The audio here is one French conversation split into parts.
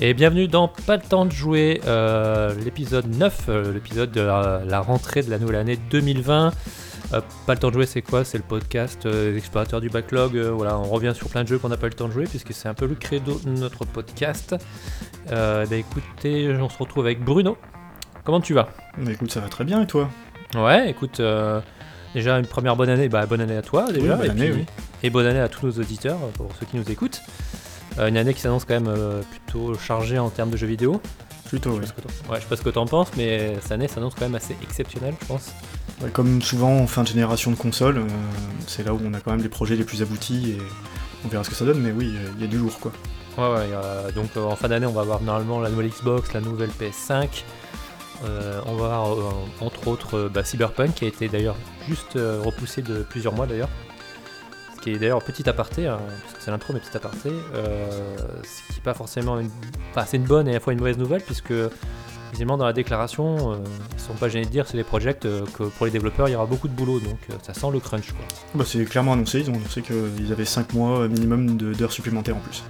Et bienvenue dans Pas le temps de jouer, euh, l'épisode 9, euh, l'épisode de la, la rentrée de la nouvelle année 2020. Euh, pas le temps de jouer, c'est quoi? C'est le podcast euh, des explorateurs du backlog. euh, voilà, on revient sur plein de jeux qu'on n'a pas eu le temps de jouer, puisque c'est un peu le credo de notre podcast. Euh, bah écoutez, on se retrouve avec Bruno. Comment tu vas? Bah écoute, ça va très bien et toi? Ouais, écoute, déjà une première bonne année, bah bonne année à toi déjà, bonne et, année, puis- oui. et bonne année à tous nos auditeurs, pour ceux qui nous écoutent. Une année qui s'annonce quand même plutôt chargée en termes de jeux vidéo. Plutôt, Je oui. sais ouais, je sais pas ce que t'en penses, mais cette année s'annonce quand même assez exceptionnelle, je pense. Comme souvent en fin de génération de consoles, euh, c'est là où on a quand même les projets les plus aboutis et on verra ce que ça donne, mais oui, il y a du lourd quoi. Ouais, ouais, euh, donc euh, en fin d'année, on va avoir normalement la nouvelle Xbox, la nouvelle PS5. Euh, on va avoir entre autres bah, Cyberpunk qui a été d'ailleurs juste repoussé de plusieurs mois d'ailleurs. Ce qui est d'ailleurs petit aparté, hein, parce que c'est l'intro mais petit aparté. Ce qui n'est pas forcément une. Enfin, c'est une bonne et à la fois une mauvaise nouvelle puisque visiblement dans la déclaration, euh, ils sont pas gênés de dire c'est les projects euh, que pour les développeurs il y aura beaucoup de boulot donc euh, ça sent le crunch quoi. Bah, c'est clairement annoncé, ils ont annoncé qu'ils avaient 5 mois minimum de- d'heures supplémentaires en plus.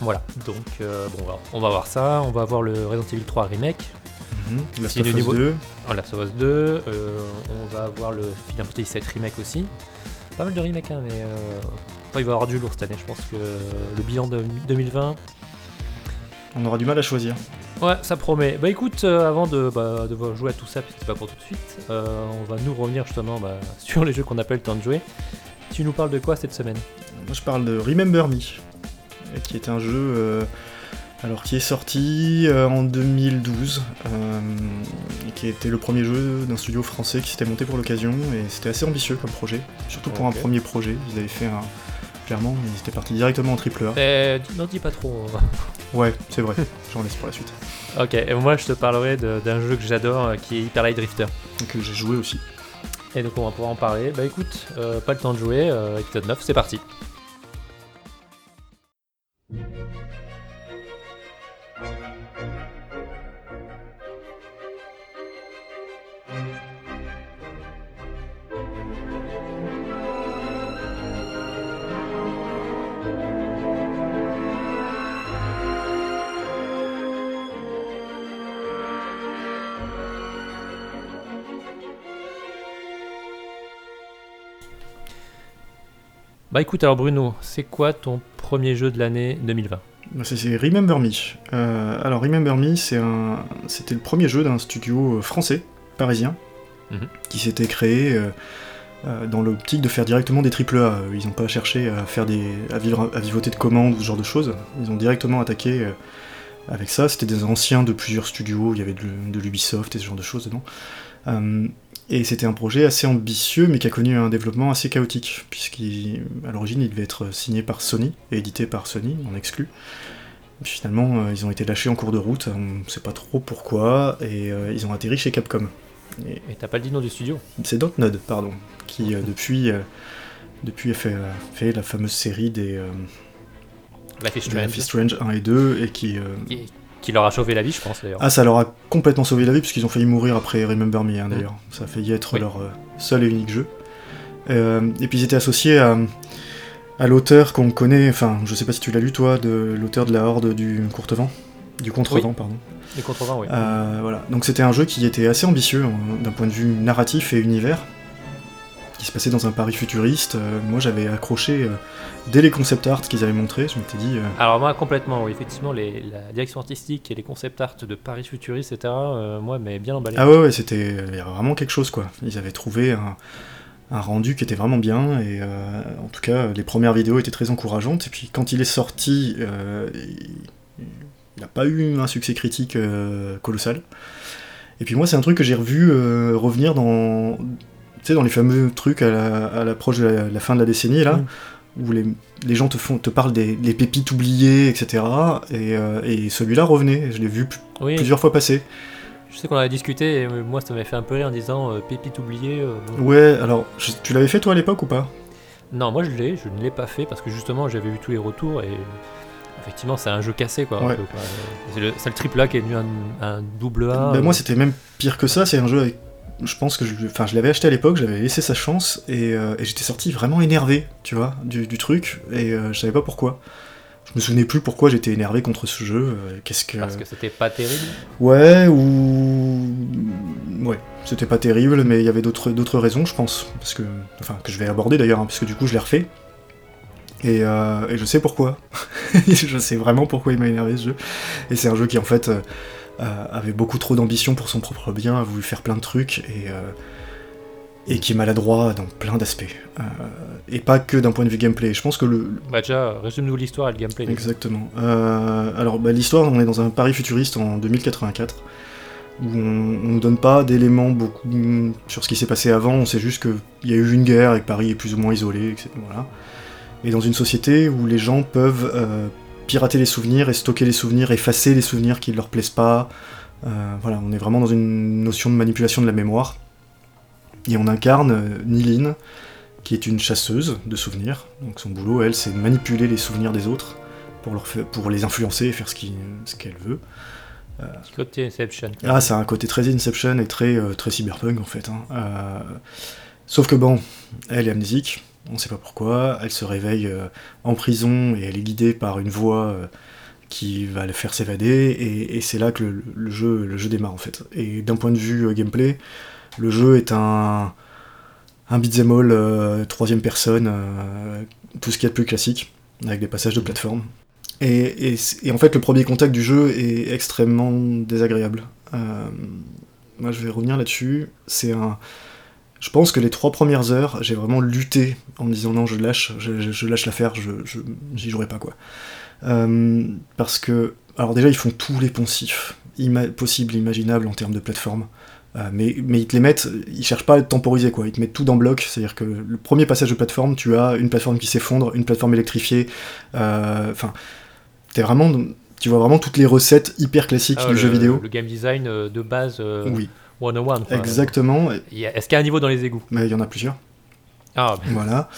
Voilà, donc euh, bon, alors, on va voir ça, on va voir le Resident Evil 3 remake. La Si le of Us niveau- 2, Voilà, ça va 2. euh, on va avoir le Final Fantasy 7 remake aussi. Pas mal de remakes, hein, mais euh, il va y avoir du lourd cette année. Je pense que le bilan de 2020, on aura du mal à choisir. Ouais, ça promet. Bah écoute, euh, avant de, bah, de jouer à tout ça, puisque c'est pas pour tout de suite, euh, on va nous revenir justement bah, sur les jeux qu'on n'a pas eu le temps de jouer. Tu nous parles de quoi cette semaine? Moi je parle de Remember Me, euh, qui est un jeu euh, alors, qui est sorti en 2012, euh, et qui était le premier jeu d'un studio français qui s'était monté pour l'occasion, et c'était assez ambitieux comme projet, surtout pour un premier projet. Ils avaient fait un. Clairement, ils étaient partis directement en triple A. Dis- N'en dis pas trop. Ouais, c'est vrai, j'en laisse pour la suite. ok, et moi je te parlerai d'un jeu que j'adore euh, qui est Hyper Light Drifter. Donc euh, j'ai joué aussi. Et donc on va pouvoir en parler. Bah écoute, euh, pas le temps de jouer, euh, épisode 9, c'est parti. Bah écoute, alors Bruno, c'est quoi ton premier jeu de l'année 2020 Bah, c'est- Remember Me. Euh, alors Remember Me, un... c'était le premier jeu d'un studio euh, français, parisien, Mhm. qui s'était créé euh, dans l'optique de faire directement des triple A. Ils n'ont pas cherché à faire des, à vivre, à vivoter de commandes ou ce genre de choses. Ils ont directement attaqué avec ça. C'était des anciens de plusieurs studios. Il y avait de, de l'Ubisoft et ce genre de choses dedans. Euh, et c'était un projet assez ambitieux, mais qui a connu un développement assez chaotique, puisqu'à l'origine il devait être signé par Sony et édité par Sony en exclu. Finalement, euh, ils ont été lâchés en cours de route, on ne sait pas trop pourquoi, et euh, ils ont atterri chez Capcom. Et t'as pas le dit nom du studio c'est Dontnod, pardon, qui euh, depuis, euh, depuis a fait, fait la fameuse série des Life is de Life Strange. is Strange 1 et 2, et qui... Qui, qui leur a sauvé la vie, je pense d'ailleurs. Ah, ça leur a complètement sauvé la vie, puisqu'ils ont failli mourir après Remember Me, hein, d'ailleurs. Ça a failli être Oui. leur euh, seul et unique jeu. Euh, et puis ils étaient associés à, à l'auteur qu'on connaît, enfin, je sais pas si tu l'as lu toi, de l'auteur de la Horde du Courtevent. Du Contrevent, pardon. Les contrevents, oui. Euh, voilà. Donc c'était un jeu qui était assez ambitieux hein, d'un point de vue narratif et univers, qui se passait dans un Paris futuriste. Euh, moi j'avais accroché euh, dès les concept art qu'ils avaient montrés, je m'étais dit, euh, Alors moi complètement, oui, effectivement, les, la direction artistique et les concept art de Paris Futuriste, etc., moi, mais bien emballé. ah ouais, ouais, c'était vraiment quelque chose quoi. Ils avaient trouvé un, un rendu qui était vraiment bien, et en tout cas les premières vidéos étaient très encourageantes, et puis quand il est sorti, il n'a pas eu un succès critique euh, colossal. Et puis moi c'est un truc que j'ai revu euh, revenir dans, sais, dans les fameux trucs à la- à l'approche de la, la fin de la décennie là, où les, les gens te font te parlent des les pépites oubliées, etc. Et, euh, et celui-là revenait, je l'ai vu oui, plusieurs fois passer. je sais qu'on avait discuté, et moi ça m'avait fait un peu rire en disant euh, pépite oubliée. euh. Ouais, alors je- tu l'avais fait toi à l'époque ou pas? Non, moi je l'ai, je ne l'ai pas fait parce que justement j'avais vu tous les retours et effectivement, c'est un jeu cassé, quoi. Ouais. C'est le, triple A qui est devenu un, un double A. Ben, moi, c'était même pire que ça. C'est un jeu avec. Je pense que je, enfin, je l'avais acheté à l'époque, j'avais laissé sa chance et, euh, et j'étais sorti vraiment énervé, tu vois, du, du truc et euh, je savais pas pourquoi. Je me souvenais plus pourquoi j'étais énervé contre ce jeu. euh, Qu'est-ce que. Parce que c'était pas terrible. Ouais, ou. Ouais, c'était pas terrible, mais il y avait d'autres d'autres raisons, je pense. Parce que. Enfin, que je vais aborder d'ailleurs, hein, parce que du coup, je l'ai refait. Et, euh, et je sais pourquoi. je sais vraiment pourquoi il m'a énervé ce jeu. Et c'est un jeu qui, en fait, avait beaucoup trop d'ambition pour son propre bien, a voulu faire plein de trucs, et. euh, et qui est maladroit dans plein d'aspects. Euh, et pas que d'un point de vue gameplay. Je pense que le, Bah, déjà, résume-nous l'histoire et le gameplay. Exactement. Euh, alors, bah, l'histoire, on est dans un Paris futuriste en 2084, où on, on nous donne pas d'éléments beaucoup sur ce qui s'est passé avant, on sait juste qu'il y a eu une guerre et que Paris est plus ou moins isolé, etc. Voilà. Et dans une société où les gens peuvent euh, pirater les souvenirs et stocker les souvenirs, effacer les souvenirs qui ne leur plaisent pas. Euh, voilà, on est vraiment dans une notion de manipulation de la mémoire. Et on incarne euh, Niline, qui est une chasseuse de souvenirs. Donc son boulot, elle, c'est de manipuler les souvenirs des autres pour, leur fa- pour les influencer et faire ce qu'elle veut. Petit côté Inception. Ah, a un côté très Inception et très, euh, très cyberpunk en fait. hein. Euh, Sauf que bon, elle est amnésique, on sait pas pourquoi, elle se réveille euh, en prison et elle est guidée par une voix euh, qui va le faire s'évader et, et c'est là que le, le jeu, le jeu démarre en fait. Et d'un point de vue euh, gameplay, le jeu est un, un beat'em all euh, troisième personne, euh, tout ce qu'il y a de plus classique, avec des passages de plateforme. Et, et en fait, le premier contact du jeu est extrêmement désagréable. Euh, moi, je vais revenir là-dessus. C'est un. Je pense que les trois premières heures, j'ai vraiment lutté en me disant non, je lâche, je, je- je lâche l'affaire, je, j'y jouerai pas quoi. Euh, parce que, alors déjà, ils font tous les poncifs ima- possibles, imaginables en termes de plateforme. Euh, mais, mais ils te les mettent, ils cherchent pas à te temporiser quoi, ils te mettent tout dans bloc, c'est-à-dire que le premier passage de plateforme, tu as une plateforme qui s'effondre, une plateforme électrifiée, euh, enfin, t'es vraiment, tu vois vraiment toutes les recettes hyper classiques Ah, du le, jeu vidéo. Le game design de base euh, Oui, 101. quoi. exactement, Est-ce qu'il y a un niveau dans les égouts? Mais il y en a plusieurs. Ah, Voilà.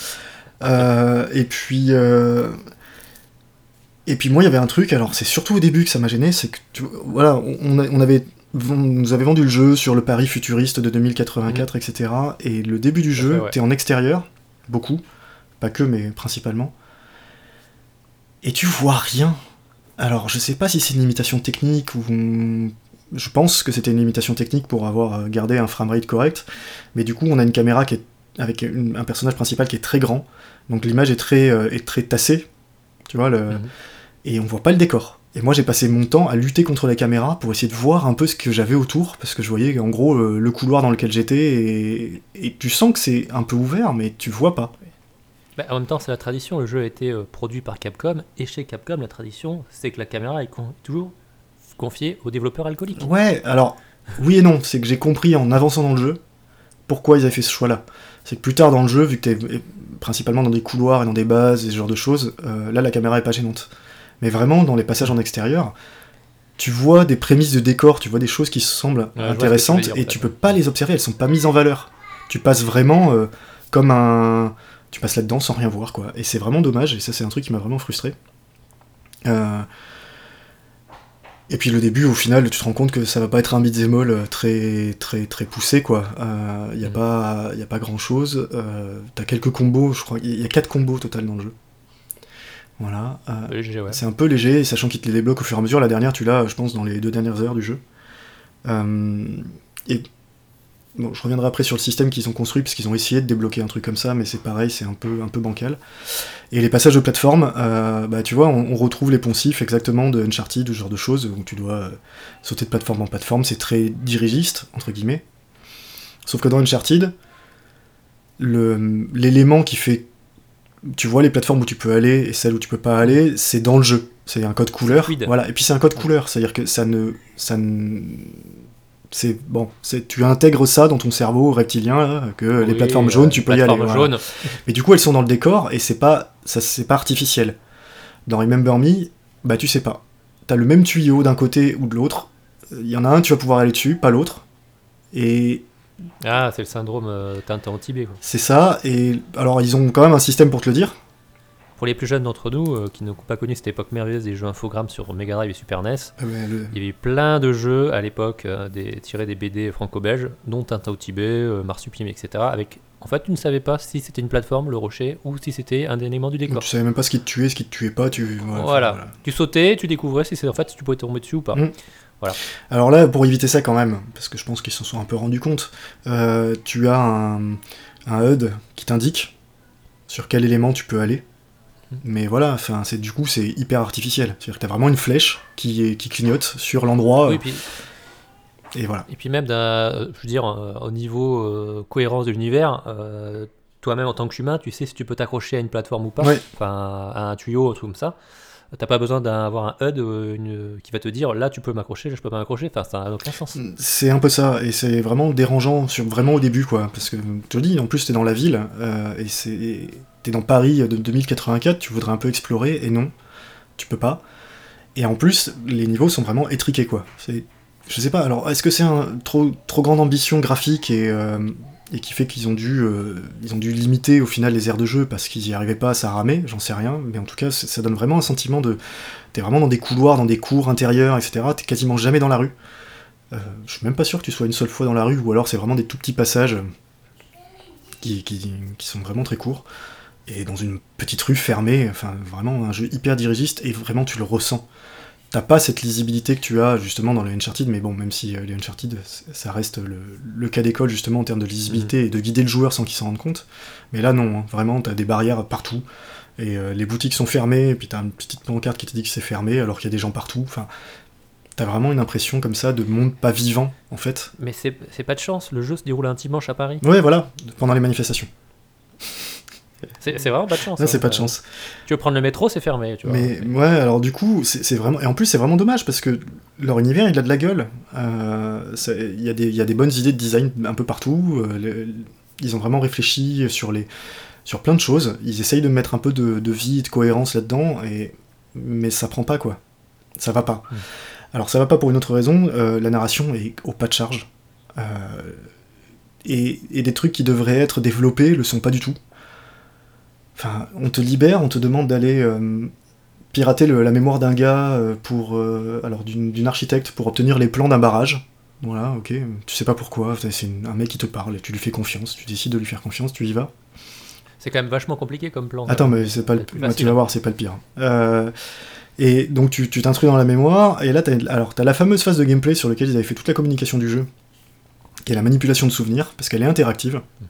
Euh, et puis. euh, Et puis moi, il y avait un truc, alors c'est surtout au début que ça m'a gêné, c'est que, tu voilà, on, a- on avait, on nous avait vendu le jeu sur le Paris futuriste de 2084, etc. Et le début du jeu, ouais. t'es en extérieur, beaucoup, pas que, mais principalement. Et tu vois rien. Alors, je sais pas si c'est une limitation technique ou. Je pense que c'était une limitation technique pour avoir euh, gardé un framerate correct, mais du coup, on a une caméra qui est avec une- un personnage principal qui est très grand, donc l'image est très, euh, est très tassée, tu vois, le... Mhm. et on voit pas le décor. Et moi j'ai passé mon temps à lutter contre la caméra pour essayer de voir un peu ce que j'avais autour, parce que je voyais en gros euh, le couloir dans lequel j'étais, et... et tu sens que c'est un peu ouvert, mais tu vois pas. bah, en même temps, c'est la tradition. Le jeu a été produit par Capcom. Et chez Capcom, la tradition, c'est que la caméra est toujours confiée aux développeurs alcooliques. Ouais, alors, oui et non, c'est que j'ai compris en avançant dans le jeu pourquoi ils avaient fait ce choix-là. C'est que plus tard dans le jeu, vu que t'es principalement dans des couloirs et dans des bases et ce genre de choses, euh, là la caméra est pas gênante. Mais vraiment, dans les passages en extérieur, tu vois des prémices de décor, tu vois des choses qui se semblent tu intéressantes dire, et tu peux pas les observer, elles sont pas mises en valeur. Tu passes vraiment euh, comme un. Tu passes là-dedans sans rien voir, quoi. Et c'est vraiment dommage, et ça, c'est un truc qui m'a vraiment frustré. Euh, Et puis le début, au final, tu te rends compte que ça va pas être un beat'em all euh, très, très, très poussé, quoi. Il n'y a, Mhm. pas- y a pas grand-chose. Euh, T'as quelques combos, je crois. Il y a 4 combos total dans le jeu. Voilà. euh, Euh, ouais. c'est un peu léger, sachant qu'il te les débloque au fur et à mesure. La dernière, tu l'as, je pense, dans les deux dernières heures du jeu. Euh, et bon, je reviendrai après sur le système qu'ils ont construit, parce qu'ils ont essayé de débloquer un truc comme ça, mais c'est pareil, c'est un peu, un peu bancal. Et les passages de plateforme, euh, bah, tu vois, on, on retrouve les poncifs exactement de Uncharted, ce genre de choses, où tu dois euh, sauter de plateforme en plateforme, c'est très dirigiste, entre guillemets. Sauf que dans Uncharted, l'élément qui fait tu vois les plateformes où tu peux aller et celles où tu peux pas aller, c'est dans le jeu. C'est un code couleur. Voilà. Et puis c'est un code couleur, c'est-à-dire que ça ne, ça ne, c'est bon, c'est tu intègres ça dans ton cerveau reptilien là, que les plateformes jaunes, tu peux y aller. voilà. Mais du coup, elles sont dans le décor et c'est pas, ça c'est pas artificiel. Dans Remember Me, bah tu sais pas. T'as le même tuyau d'un côté ou de l'autre. Il y en a un, tu vas pouvoir aller dessus, pas l'autre. Et Ah, c'est le syndrome euh, Tintin en Tibet. Quoi. c'est ça. Et alors ils ont quand même un système pour te le dire. Pour les plus jeunes d'entre nous euh, qui n'ont pas connu cette époque merveilleuse des jeux infogrammes sur Mega Drive et Super NES, Ah ben, le- il y avait eu plein de jeux à l'époque euh, des, tirés des BD franco-belges, dont Tintin au Tibet, euh, Marsupilami, etc. Avec, en fait, tu ne savais pas si c'était une plateforme, le rocher, ou si c'était un élément du décor. Tu savais même pas ce qui te tuait, ce qui te tuait pas. Tu... ouais, Voilà. enfin, Tu sautais, tu découvrais si en fait si tu pouvais tomber dessus ou pas. Mm. Alors là, pour éviter ça quand même, parce que je pense qu'ils s'en sont un peu rendus compte, euh, tu as un, un HUD qui t'indique sur quel élément tu peux aller. Mm. Mais voilà, enfin, c'est du coup c'est hyper artificiel. C'est-à-dire que t'as vraiment une flèche qui, est- qui clignote sur l'endroit. Oui, puis, Et voilà. et puis même, euh, je veux dire, euh, au niveau euh, cohérence de l'univers, euh, toi-même en tant qu'humain, tu sais si tu peux t'accrocher à une plateforme ou pas, enfin à un tuyau, un truc comme ça. T'as pas besoin d'avoir un HUD euh, une- qui va te dire là tu peux m'accrocher, là je peux pas m'accrocher, enfin ça n'a aucun sens. C'est un peu ça, et c'est vraiment dérangeant, sur, vraiment au début, quoi. Parce que, je te le dis, en plus, t'es dans la ville, euh, et c'est, t'es dans Paris de 2084, tu voudrais un peu explorer, et non, tu peux pas. Et en plus, les niveaux sont vraiment étriqués, quoi. C'est, je sais pas, alors, est-ce que c'est un trop, trop grande ambition graphique et, euh, et qui fait qu'ils ont dû, euh, ils ont dû limiter au final les aires de jeu parce qu'ils y arrivaient pas, ça ramait, j'en sais rien, mais en tout cas, ça donne vraiment un sentiment de, t'es vraiment dans des couloirs, dans des cours intérieurs, etc. T'es quasiment jamais dans la rue. Euh, je suis même pas sûr que tu sois une seule fois dans la rue, ou alors c'est vraiment des tout petits passages qui- qui sont vraiment très courts. Et dans une petite rue fermée, enfin vraiment un jeu hyper dirigiste, et vraiment tu le ressens. T'as pas cette lisibilité que tu as justement dans les Uncharted, mais bon, même si euh, les Uncharted, ça reste le, le cas d'école justement en termes de lisibilité et de guider le joueur sans qu'il s'en rende compte. Mais là non, hein, vraiment t'as des barrières partout, et euh, les boutiques sont fermées, et puis t'as une petite pancarte qui te dit que c'est fermé alors qu'il y a des gens partout. Enfin, t'as vraiment une impression comme ça de monde pas vivant en fait. Mais c'est c'est pas de chance, le jeu se déroule un dimanche à Paris. Ouais, voilà, pendant les manifestations. C'est vraiment pas de chance. Là, c'est hein. pas de chance. Tu veux prendre le métro, c'est fermé, tu vois. Mais ouais, alors du coup, c'est vraiment. Et en plus, c'est vraiment dommage parce que leur univers, il a de la gueule. Euh, Il y, a des- il y a des bonnes idées de design un peu partout. euh, ils ont vraiment réfléchi sur, les, sur plein de choses. Ils essayent de mettre un peu de, de vie et de cohérence là-dedans, et... mais ça prend pas quoi. Ça va pas. Mm. Alors ça va pas pour une autre raison. euh, la narration est au pas de charge. Euh, et, et des trucs qui devraient être développés le sont pas du tout. Enfin, on te libère, on te demande d'aller euh, pirater le- la mémoire d'un gars euh, pour, euh, alors d'une architecte pour obtenir les plans d'un barrage. Voilà, ok. Tu sais pas pourquoi. C'est un mec qui te parle et tu lui fais confiance. Tu décides de lui faire confiance, tu y vas. C'est quand même vachement compliqué comme plan. Attends, mais c'est pas le tu vas hein. voir, c'est pas le pire. Euh, et donc tu t'instruis dans la mémoire, et là t'as alors t'as la fameuse phase de gameplay sur laquelle ils avaient fait toute la communication du jeu, qui est la manipulation de souvenirs, parce qu'elle est interactive. Euh,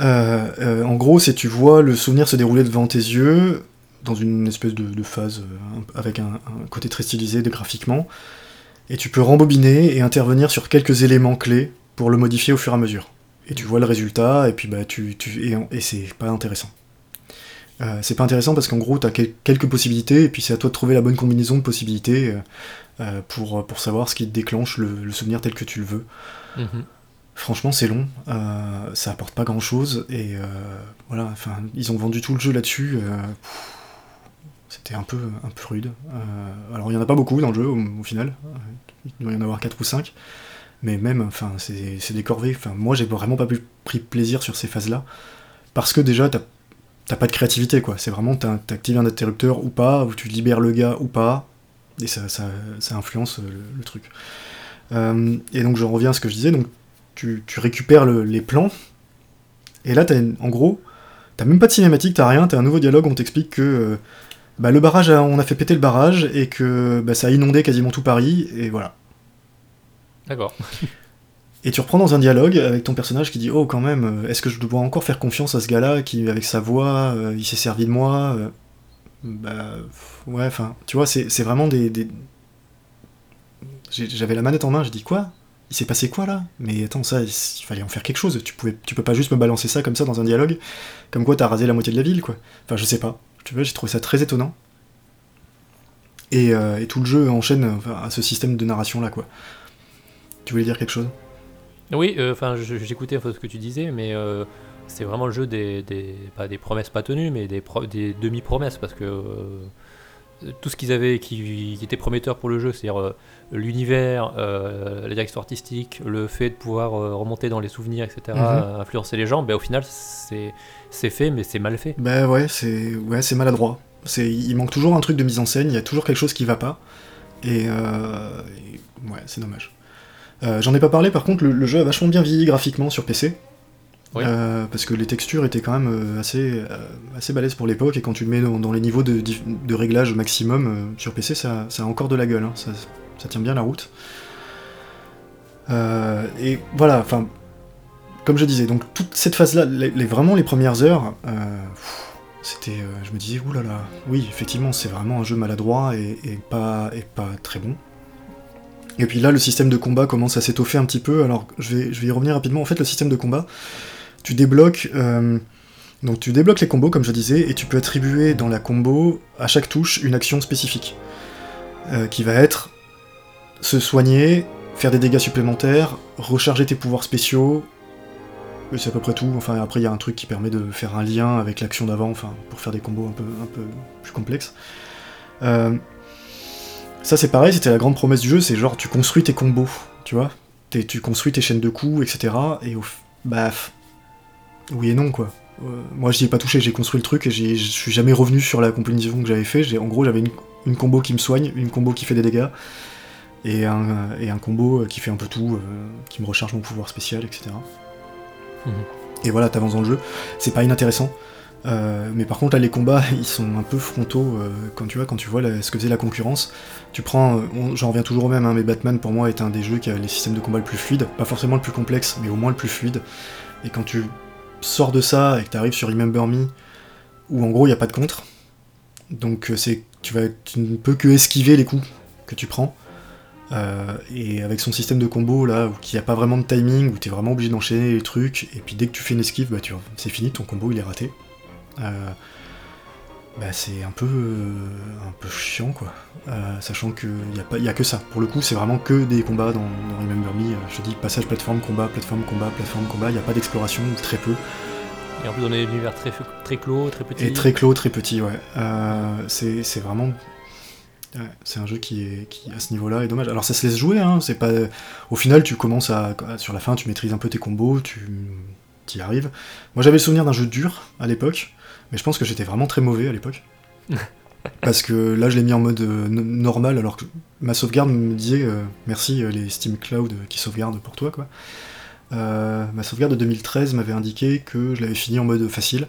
euh, en gros, c'est tu vois le souvenir se dérouler devant tes yeux, dans une espèce de, phase euh, avec un, côté très stylisé graphiquement, et tu peux rembobiner et intervenir sur quelques éléments clés pour le modifier au fur et à mesure. Et tu vois le résultat, et puis bah tu, tu et, c'est pas intéressant. Euh, c'est pas intéressant parce qu'en gros, tu as quelques possibilités, et puis c'est à toi de trouver la bonne combinaison de possibilités euh, euh, pour, pour savoir ce qui déclenche le, le souvenir tel que tu le veux. Mhm. Franchement, c'est long, euh, ça apporte pas grand chose, et euh, voilà, enfin, ils ont vendu tout le jeu là-dessus. euh, C'était un peu, rude. Alors, il y en a pas beaucoup dans le jeu au, final, il doit y en avoir 4 ou 5, mais même, enfin, c'est des corvées. Moi, j'ai vraiment pas pris plaisir sur ces phases-là, parce que déjà, t'as pas de créativité, quoi. C'est vraiment, t'actives un interrupteur ou pas, ou tu libères le gars ou pas, et ça, ça, influence le, truc. Et donc, je reviens à ce que je disais, donc tu, tu récupères le- les plans, et là, t'as une- en gros, t'as même pas de cinématique, t'as rien, t'as un nouveau dialogue, on t'explique que euh, bah, le barrage, a- on a fait péter le barrage, et que bah, ça a inondé quasiment tout Paris, et voilà. D'accord. Et tu reprends dans un dialogue avec ton personnage qui dit Oh, quand même, euh, est-ce que je dois encore faire confiance à ce gars-là qui, avec sa voix, euh, il s'est servi de moi euh, Bah, ouais, enfin, tu vois, c'est vraiment des. des- J'avais la manette en main, j'ai dit Quoi? Il s'est passé quoi là? Mais attends, ça, il fallait en faire quelque chose. Tu, pouvais, tu peux pas juste me balancer ça comme ça dans un dialogue, comme quoi t'as rasé la moitié de la ville, quoi. Enfin, je sais pas. Tu vois, j'ai trouvé ça très étonnant. Et, euh, et tout le jeu enchaîne à ce système de narration là, quoi. Tu voulais dire quelque chose? Oui, euh, enfin, je- j'écoutais ce que tu disais, mais euh, c'est vraiment le jeu des, des- pas des promesses pas tenues, mais des, pro- des demi-promesses, parce que euh, tout ce qu'ils avaient qui, qui, était prometteur pour le jeu, c'est-à-dire l'univers, la direction artistique, le fait de pouvoir remonter dans les souvenirs, etc., mhm. influencer les gens, ben, au final, c'est fait, mais c'est mal fait. Ben ouais, c'est ouais, maladroit. Il manque toujours un truc de mise en scène, il y a toujours quelque chose qui va pas. Et, et ouais, c'est dommage. J'en ai pas parlé, par contre, le, jeu a vachement bien vieilli graphiquement sur PC. Euh, parce que les textures étaient quand même euh, assez, euh, assez balèzes pour l'époque, et quand tu le mets dans, les niveaux de, réglage maximum sur PC, ça, a encore de la gueule, hein. ça, tient bien la route. et voilà, enfin, comme je disais, donc toute cette phase-là, vraiment les premières heures, c'était, je me disais, oulala, oui, effectivement, c'est vraiment un jeu maladroit et, et, pas, et pas très bon. Et puis là, le système de combat commence à s'étoffer un petit peu. Alors, je vais, je vais y revenir rapidement. En fait, le système de combat, tu débloques. Euh, donc tu débloques les combos, comme je disais, et tu peux attribuer dans la combo à chaque touche une action spécifique. Euh, qui va être se soigner, faire des dégâts supplémentaires, recharger tes pouvoirs spéciaux. C'est à peu près tout. Enfin, après, il y a un truc qui permet de faire un lien avec l'action d'avant, enfin, pour faire des combos un peu, plus complexes. Euh, ça, c'est pareil, c'était la grande promesse du jeu, c'est genre, tu construis tes combos, tu vois. Tu construis tes chaînes de coups, etc. Et au. Bah, oui et non, quoi. Euh, moi, j'y ai pas touché, j'ai construit le truc et je suis jamais revenu sur la combinaison que j'avais fait. En gros, j'avais une, combo qui me soigne, une combo qui fait des dégâts, et un, et un combo qui fait un peu tout, euh, qui me recharge mon pouvoir spécial, etc. Mhm. Et voilà, t'avances dans le jeu. C'est pas inintéressant. Euh, mais par contre là les combats ils sont un peu frontaux quand tu vois quand tu vois ce que faisait la concurrence. Tu prends, j'en reviens toujours au même, hein, mais Batman pour moi est un des jeux qui a les systèmes de combat le plus fluide, pas forcément le plus complexe, mais au moins le plus fluide. Et quand tu sors de ça et que tu arrives sur Remember Me, où en gros il n'y a pas de contre, donc euh, c'est tu, vas, tu ne peux que esquiver les coups que tu prends. Euh, et avec son système de combo là, où il n'y a pas vraiment de timing, où tu es vraiment obligé d'enchaîner les trucs, et puis dès que tu fais une esquive, bah, c'est fini, ton combo il est raté. Euh, bah, c'est un peu, un peu chiant quoi. sachant qu'il n'y a, pas, y a que ça. Pour le coup, c'est vraiment que des combats dans, Remember Me. Je dis passage plateforme, combat, plateforme, combat, plateforme, combat. Il n'y a pas d'exploration, très peu. Et en plus, on est univers très, très clos, très petit. Et très clos, très petit, ouais. c'est vraiment. c'est un jeu qui est qui à ce niveau-là est dommage. Alors ça se laisse jouer, hein, c'est pas. Au final, tu commences à sur la fin, tu maîtrises un peu tes combos, tu y arrives. Moi, j'avais le souvenir d'un jeu dur à l'époque. Mais je pense que j'étais vraiment très mauvais à l'époque. Parce que là, je l'ai mis en mode euh, normal, alors que ma sauvegarde me disait euh, merci euh, les Steam Cloud qui sauvegardent pour toi, quoi. ma sauvegarde de 2013 m'avait indiqué que je l'avais fini en mode facile.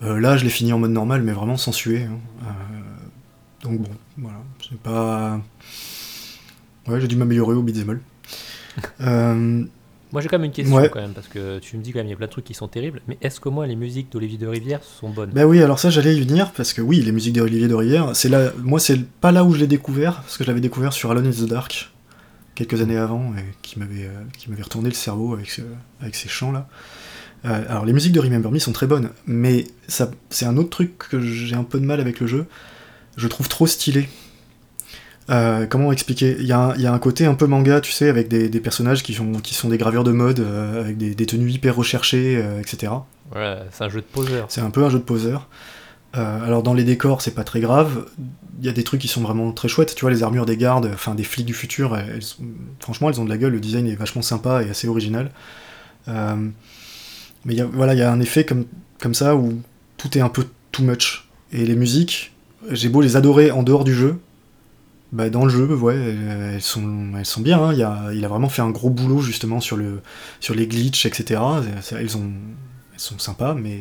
là, je l'ai fini en mode normal, mais vraiment sans suer. Hein. donc bon, voilà, c'est pas. Ouais, j'ai dû m'améliorer au beat'em Moi j'ai quand même une question quand même, parce que tu me dis quand même il y a plein de trucs qui sont terribles, mais est-ce que moi les musiques d'Olivier de Rivière sont bonnes? Bah oui, alors ça j'allais y venir, parce que oui, les musiques d'Olivier de Rivière, c'est là, moi c'est pas là où je l'ai découvert, parce que je l'avais découvert sur Alone in the Dark, quelques années avant, et qui m'avait euh, qui m'avait retourné le cerveau avec, avec ces chants là. Euh, alors les musiques de Remember Me sont très bonnes, mais ça c'est un autre truc que j'ai un peu de mal avec le jeu, je trouve trop stylé. Euh, comment expliquer? Il y, a un, côté un peu manga, tu sais, avec des, personnages qui, qui sont des gravures de mode, euh, avec des, tenues hyper recherchées, euh, etc. Ouais, c'est un jeu de poseur. C'est un peu un jeu de poseur. alors dans les décors, c'est pas très grave. Il y a des trucs qui sont vraiment très chouettes. Tu vois, les armures des gardes, enfin des flics du futur, franchement, elles ont de la gueule. Le design est vachement sympa et assez original. mais y a, voilà, il y a un effet comme, comme ça où tout est un peu too much. Et les musiques, j'ai beau les adorer en dehors du jeu, bah, dans le jeu, ouais, elles sont, elles sont bien. Hein. Il, a, il, a, vraiment fait un gros boulot justement sur, le, sur les glitches, etc. Elles, ont, elles sont sympas, mais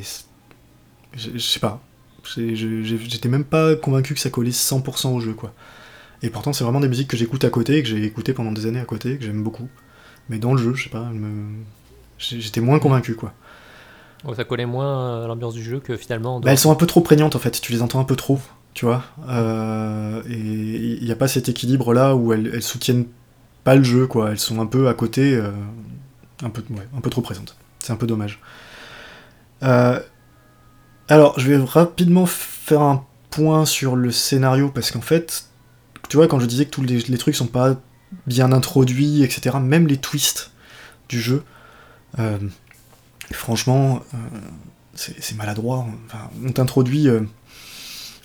je, sais pas. J'étais même pas convaincu que ça collait 100% au jeu, quoi. Et pourtant, c'est vraiment des musiques que j'écoute à côté, que j'ai écouté pendant des années à côté, que j'aime beaucoup. Mais dans le jeu, je sais pas, j'étais moins convaincu, quoi. ça collait moins à l'ambiance du jeu que finalement. Bah, elles sont un peu trop prégnantes en fait, tu les entends un peu trop tu vois. Euh, et il n'y a pas cet équilibre là où elles, soutiennent pas le jeu, quoi. Elles sont un peu à côté, euh, un, peu, un peu trop présentes. C'est un peu dommage. Euh, alors, je vais rapidement faire un point sur le scénario parce qu'en fait, tu vois, quand je disais que tous les, trucs sont pas bien introduits, etc., même les twists du jeu, franchement, c'est maladroit. on t'introduit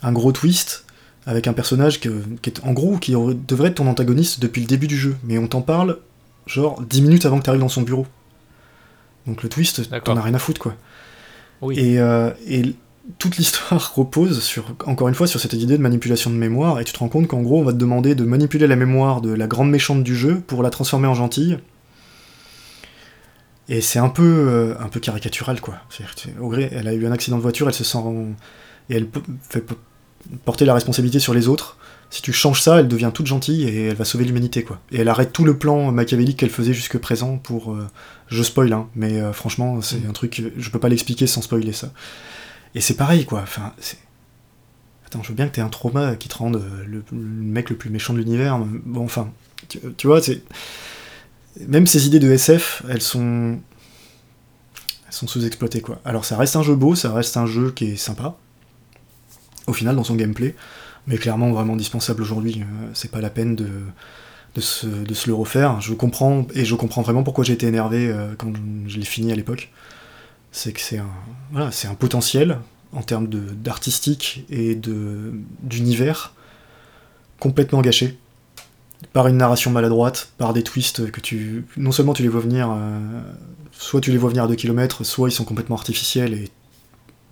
un gros twist, avec un personnage qui est en gros qui devrait être ton antagoniste depuis le début du jeu, mais on t'en parle genre 10 minutes avant que tu arrives dans son bureau. Donc le twist, t'en as rien à foutre quoi. Et, euh, et, toute l'histoire repose sur, encore une fois, sur cette idée de manipulation de mémoire, et tu te rends compte qu'en gros, on va te demander de manipuler la mémoire de la grande méchante du jeu pour la transformer en gentille. Et c'est un peu, euh, un peu caricatural, quoi. elle a eu un accident de voiture, elle se sent. Et elle fait porter la responsabilité sur les autres. Si tu changes ça, elle devient toute gentille et elle va sauver l'humanité, quoi. Et elle arrête tout le plan machiavélique qu'elle faisait jusque présent pour. Euh, je spoil, hein, mais euh, franchement, c'est mm. un truc. Je peux pas l'expliquer sans spoiler ça. Et c'est pareil, quoi. Enfin, c'est. Attends, je veux bien que t'aies un trauma qui te rende le, mec le plus méchant de l'univers. Bon, enfin, tu vois, c'est même ces idées de SF, elles sont, elles sont sous-exploitées quoi. Alors ça reste un jeu beau, ça reste un jeu qui est sympa, au final dans son gameplay, mais clairement vraiment indispensable aujourd'hui. Euh, c'est pas la peine de, de, se, le refaire. Je comprends et je comprends vraiment pourquoi j'ai été énervé euh, quand je l'ai fini à l'époque. C'est que c'est un, voilà, c'est un potentiel en termes d'artistique et de d'univers complètement gâché par une narration maladroite, par des twists que tu. Non seulement tu les vois venir, euh, soit tu les vois venir à 2 km, soit ils sont complètement artificiels et.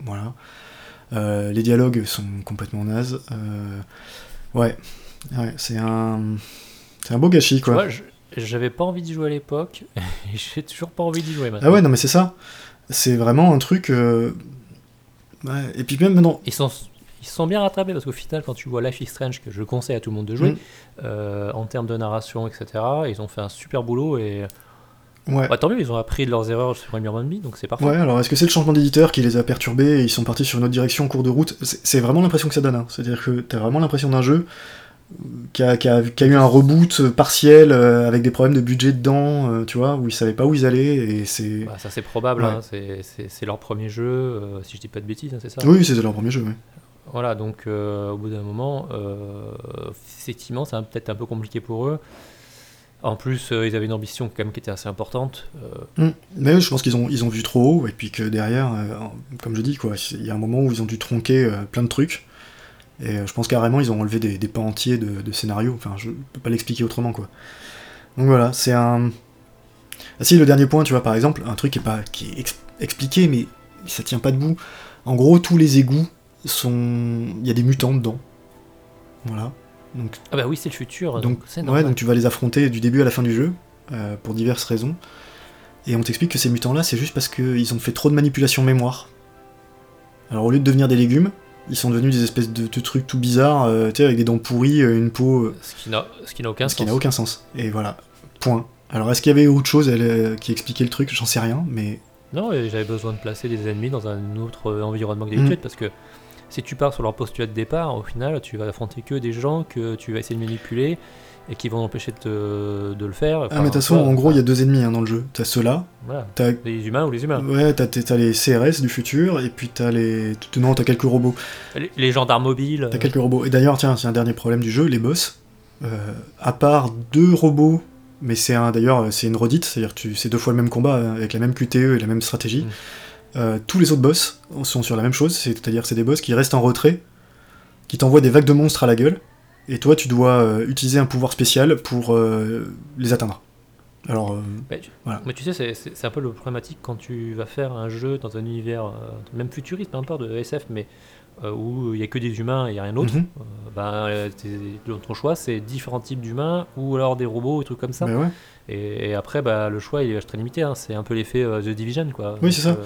Voilà. Euh, les dialogues sont complètement nazes. Euh, ouais, ouais c'est un. C'est un beau gâchis quoi. j'avais pas envie d'y jouer à l'époque, et j'ai toujours pas envie d'y jouer maintenant. Ah ouais, non mais c'est ça. C'est vraiment un truc. Ouais, et puis même maintenant. Ils sont ils sont bien rattrapés parce qu'au final, quand tu vois Life is Strange, que je conseille à tout le monde de jouer, mm. euh, en termes de narration, etc., ils ont fait un super boulot et. Ouais. Bah, tant mieux, ils ont appris de leurs erreurs sur Environment donc c'est parfait. Ouais, alors est-ce que c'est le changement d'éditeur qui les a perturbés et ils sont partis sur une autre direction en cours de route? C'est vraiment l'impression que ça donne. Hein. C'est-à-dire que t'as vraiment l'impression d'un jeu qui a, eu un reboot partiel euh, avec des problèmes de budget dedans, euh, tu vois, où ils savaient pas où ils allaient et c'est. Bah, ça c'est probable, hein. c'est leur premier jeu, si je dis pas de bêtises, hein, c'est ça? Oui, c'était leur premier jeu, ouais. Voilà, donc euh, au bout d'un moment, euh, effectivement, c'est peut-être un peu compliqué pour eux. En plus, euh, ils avaient une ambition quand même qui était assez importante. Mm. Mais je pense qu'ils ont, ils vu trop haut, et puis que derrière, comme je dis, quoi, il y a un moment où ils ont dû tronquer plein de trucs. Et je pense carrément ils ont enlevé des, des pans entiers de, de scénario. Enfin, je peux pas l'expliquer autrement, quoi. Donc voilà, c'est un. Ah si, le dernier point, tu vois, par exemple, un truc qui est pas qui est expliqué, mais ça tient pas debout. En gros, tous les égouts sont. Il y a des mutants dedans. Voilà. Donc, ah bah oui, c'est le futur. Donc, ouais, donc tu vas les affronter du début à la fin du jeu, euh, pour diverses raisons. Et on t'explique que ces mutants-là, c'est juste parce qu'ils ont fait trop de manipulation mémoire. Alors au lieu de devenir des légumes, ils sont devenus des espèces de, trucs tout bizarres, euh, tu sais, avec des dents pourries, euh, une peau... Ce qui n'a aucun sens. Ce qui n'a aucun sens. Et voilà, point. Alors est-ce qu'il y avait autre chose qui expliquait le truc? J'en sais rien, mais... Non, j'avais besoin de placer des ennemis dans un autre environnement que d'habitude, mm. parce que si tu pars sur leur postulat de départ, au final, tu vas affronter que des gens que tu vas essayer de manipuler et qui vont empêcher de, de le faire. ah, mais de toute façon, en gros, il y a deux ennemis hein, dans le jeu. T'as ceux-là. Voilà. Les humains ou les humains. Ouais, t'as, as les CRS du futur, et puis t'as les. Non, t'as quelques robots. Les, gendarmes mobiles. T'as quelques robots. Et d'ailleurs, tiens, c'est un dernier problème du jeu, les boss. Euh, à part deux robots, mais c'est un d'ailleurs c'est une redite, c'est-à-dire que c'est deux fois le même combat avec la même QTE et la même stratégie. Mm. Euh, tous les autres boss sont sur la même chose, c'est-à-dire c'est des boss qui restent en retrait, qui t'envoient des vagues de monstres à la gueule, et toi tu dois euh, utiliser un pouvoir spécial pour euh, les atteindre. Alors, mais, tu, voilà. mais tu sais, c'est un peu le problématique quand tu vas faire un jeu dans un univers, même futuriste, peu importe, de SF, mais où il n'y a que des humains et il n'y a rien d'autre, mhm. ben, ton choix c'est différents types d'humains ou alors des robots, et trucs comme ça. Ben et, après, bah, le choix il est très limité. Hein. C'est un peu l'effet The Division, quoi. Oui, c'est ça.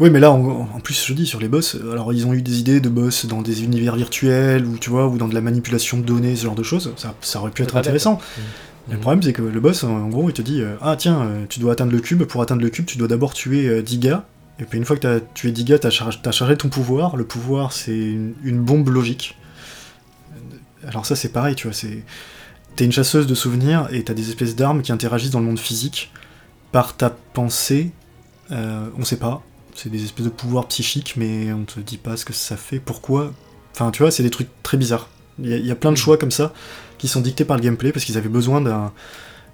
Oui, mais là, en, plus, je dis sur les boss, alors ils ont eu des idées de boss dans des univers virtuels, ou tu vois, ou dans de la manipulation de données, ce genre de choses. Ça, ça aurait pu être intéressant. Le mmh. problème, c'est que le boss, en gros, il te dit euh, Ah, tiens, euh, tu dois atteindre le cube. Pour atteindre le cube, tu dois d'abord tuer 10 euh, gars. Et puis, une fois que tu as tué 10 gars, tu as, chargé ton pouvoir. Le pouvoir, c'est une, bombe logique. Alors, ça, c'est pareil, tu vois. c'est T'es une chasseuse de souvenirs et t'as des espèces d'armes qui interagissent dans le monde physique par ta pensée. on sait pas c'est des espèces de pouvoirs psychiques, mais on te dit pas ce que ça fait, pourquoi. Enfin, tu vois, c'est des trucs très bizarres. Il y, a plein de mm. choix comme ça qui sont dictés par le gameplay parce qu'ils avaient besoin d'un.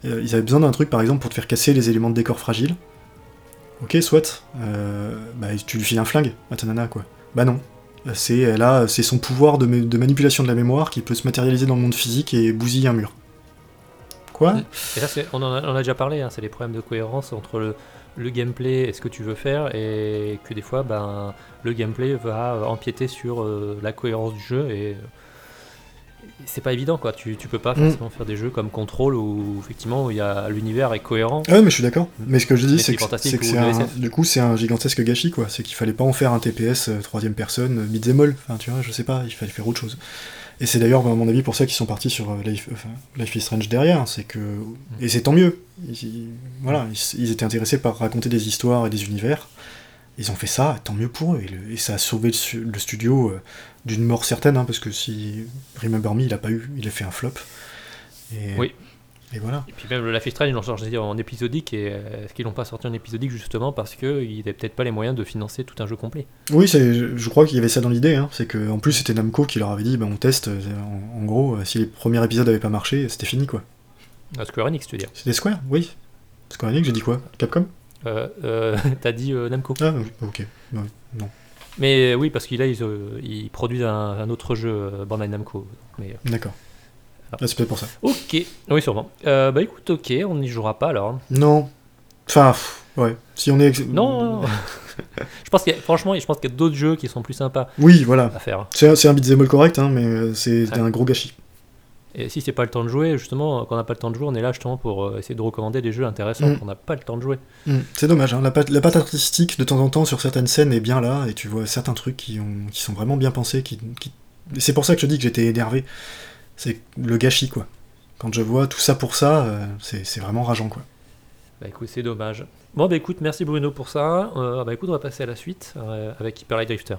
Euh, ils avaient besoin d'un truc par exemple pour te faire casser les éléments de décor fragiles. Ok, soit. Euh, bah, tu lui files un flingue à ta nana, quoi. Bah non. C'est a, c'est son pouvoir de, manipulation de la mémoire qui peut se matérialiser dans le monde physique et bousiller un mur. Quoi Et là, on en a, déjà parlé, hein, c'est les problèmes de cohérence entre le, gameplay et ce que tu veux faire, et que des fois, ben, le gameplay va empiéter sur euh, la cohérence du jeu, et c'est pas évident, quoi. Tu, tu peux pas Mm. forcément faire des jeux comme Control où, effectivement, y a l'univers est cohérent. Ah ouais, mais je suis d'accord. Mais ce que je dis, c'est que, c'est un, du coup, c'est un gigantesque gâchis, quoi. C'est qu'il fallait pas en faire un TPS euh, troisième personne, euh, beat'em all. Enfin, tu vois, je sais pas, il fallait faire autre chose. Et c'est d'ailleurs, à mon avis, pour ça qu'ils sont partis sur euh, Life, enfin, Life is Strange derrière. C'est que, et c'est tant mieux. Ils- voilà, ils, ils étaient intéressés par raconter des histoires et des univers. Ils ont fait ça, tant mieux pour eux. Et, le- et ça a sauvé le, studio euh, d'une mort certaine, hein, parce que si Remember Me, il a pas eu, il a fait un flop. Et, Oui. Et voilà. Et puis même le Life is Strange, ils l'ont sorti en épisodique, et euh, est-ce qu'ils l'ont pas sorti en épisodique justement parce qu'ils n'avaient peut-être pas les moyens de financer tout un jeu complet? Oui, c'est, je crois qu'il y avait ça dans l'idée. Hein. C'est que en plus c'était Namco qui leur avait dit, bah, on teste. euh, En, en gros, si les premiers épisodes avaient pas marché, c'était fini quoi. Ah, Square Enix, tu veux dire? C'était Square, oui. Square Enix, j'ai dit quoi? Capcom? Euh, euh, T'as dit euh, Namco. Ah, oui, ok. Non. Mais oui, parce qu'il ils, ils produisent un, un autre jeu, Bandai Namco. Mais, D'accord. Ah, c'est peut-être pour ça. ok, oui, sûrement. Euh, bah écoute, ok, on n'y jouera pas alors. Non. Enfin, ouais. Si on est. Non, non, non. je pense qu'il y a- franchement, je pense qu'il y a d'autres jeux qui sont plus sympas Oui, voilà. à faire. C'est un, c'est un beat'em all correct, hein, mais c'est Ouais. un gros gâchis. Et si c'est pas le temps de jouer, justement, quand on n'a pas le temps de jouer, on est là justement pour euh, essayer de recommander des jeux intéressants Mm. qu'on n'a pas le temps de jouer. Hmm, C'est dommage, hein. la, patte, la patte artistique de temps en temps sur certaines scènes est bien là, et tu vois certains trucs qui, ont, qui sont vraiment bien pensés. Qui, qui- et C'est pour ça que je dis que j'étais énervé. C'est le gâchis, quoi. Quand je vois tout ça pour ça, euh, c'est c'est vraiment rageant, quoi. Bah écoute, c'est dommage. Bon, bah écoute, merci Bruno pour ça. Euh, bah écoute, on va passer à la suite euh, avec Hyper Light Drifter.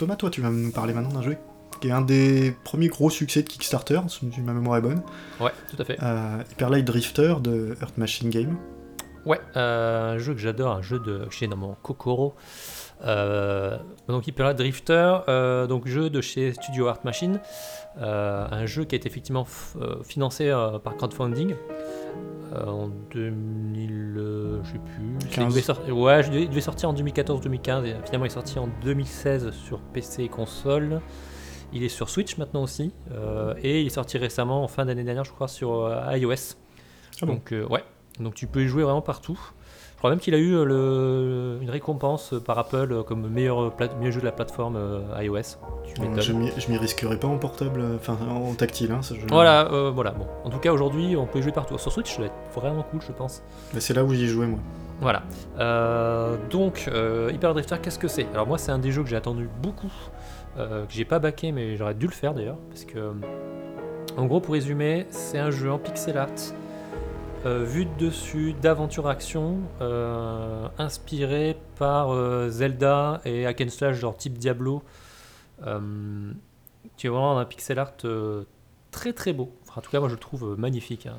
Thomas, toi, tu vas nous parler maintenant d'un jeu qui est un des premiers gros succès de Kickstarter, si ma mémoire est bonne. Ouais, tout à fait. Euh, Hyper Light Drifter de Earth Machine Game. Ouais, euh, un jeu que j'adore, un jeu de chez dans mon Kokoro. Euh, donc Hyper Light Drifter, donc jeu de chez Studio Art Machine, un jeu qui a été effectivement financé par crowdfunding en 2000, euh, je sais plus, 15. il devait sortir- ouais, il devait sortir en 2014-2015 et finalement il est sorti en 2016 sur PC et console. Il est sur Switch maintenant aussi euh, et il est sorti récemment en fin d'année dernière, je crois, sur euh, iOS. Ah bon Donc euh, ouais, donc tu peux y jouer vraiment partout. Je crois même qu'il a eu euh, le, une récompense par Apple euh, comme meilleur, euh, jeu de la plateforme euh, iOS. Tu. Je m'y risquerai pas en portable, euh, enfin en tactile. Hein, ce jeu. Voilà, euh, voilà. Bon, en tout cas aujourd'hui, on peut y jouer partout. Sur Switch, ça va être vraiment cool, je pense. Bah, c'est là où j'y jouais moi. Voilà. Euh, donc, euh, Hyper Drifter, qu'est-ce que c'est? Alors moi, c'est un des jeux que j'ai attendu beaucoup, euh, que j'ai pas baqué, mais j'aurais dû le faire d'ailleurs, parce que, euh, en gros, pour résumer, c'est un jeu en pixel art, euh, vu de dessus, d'aventure-action, euh, inspiré par euh, Zelda et hack and slash genre type Diablo, euh, qui est vraiment un pixel art euh, très très beau. Enfin, en tout cas, moi je le trouve magnifique. hein.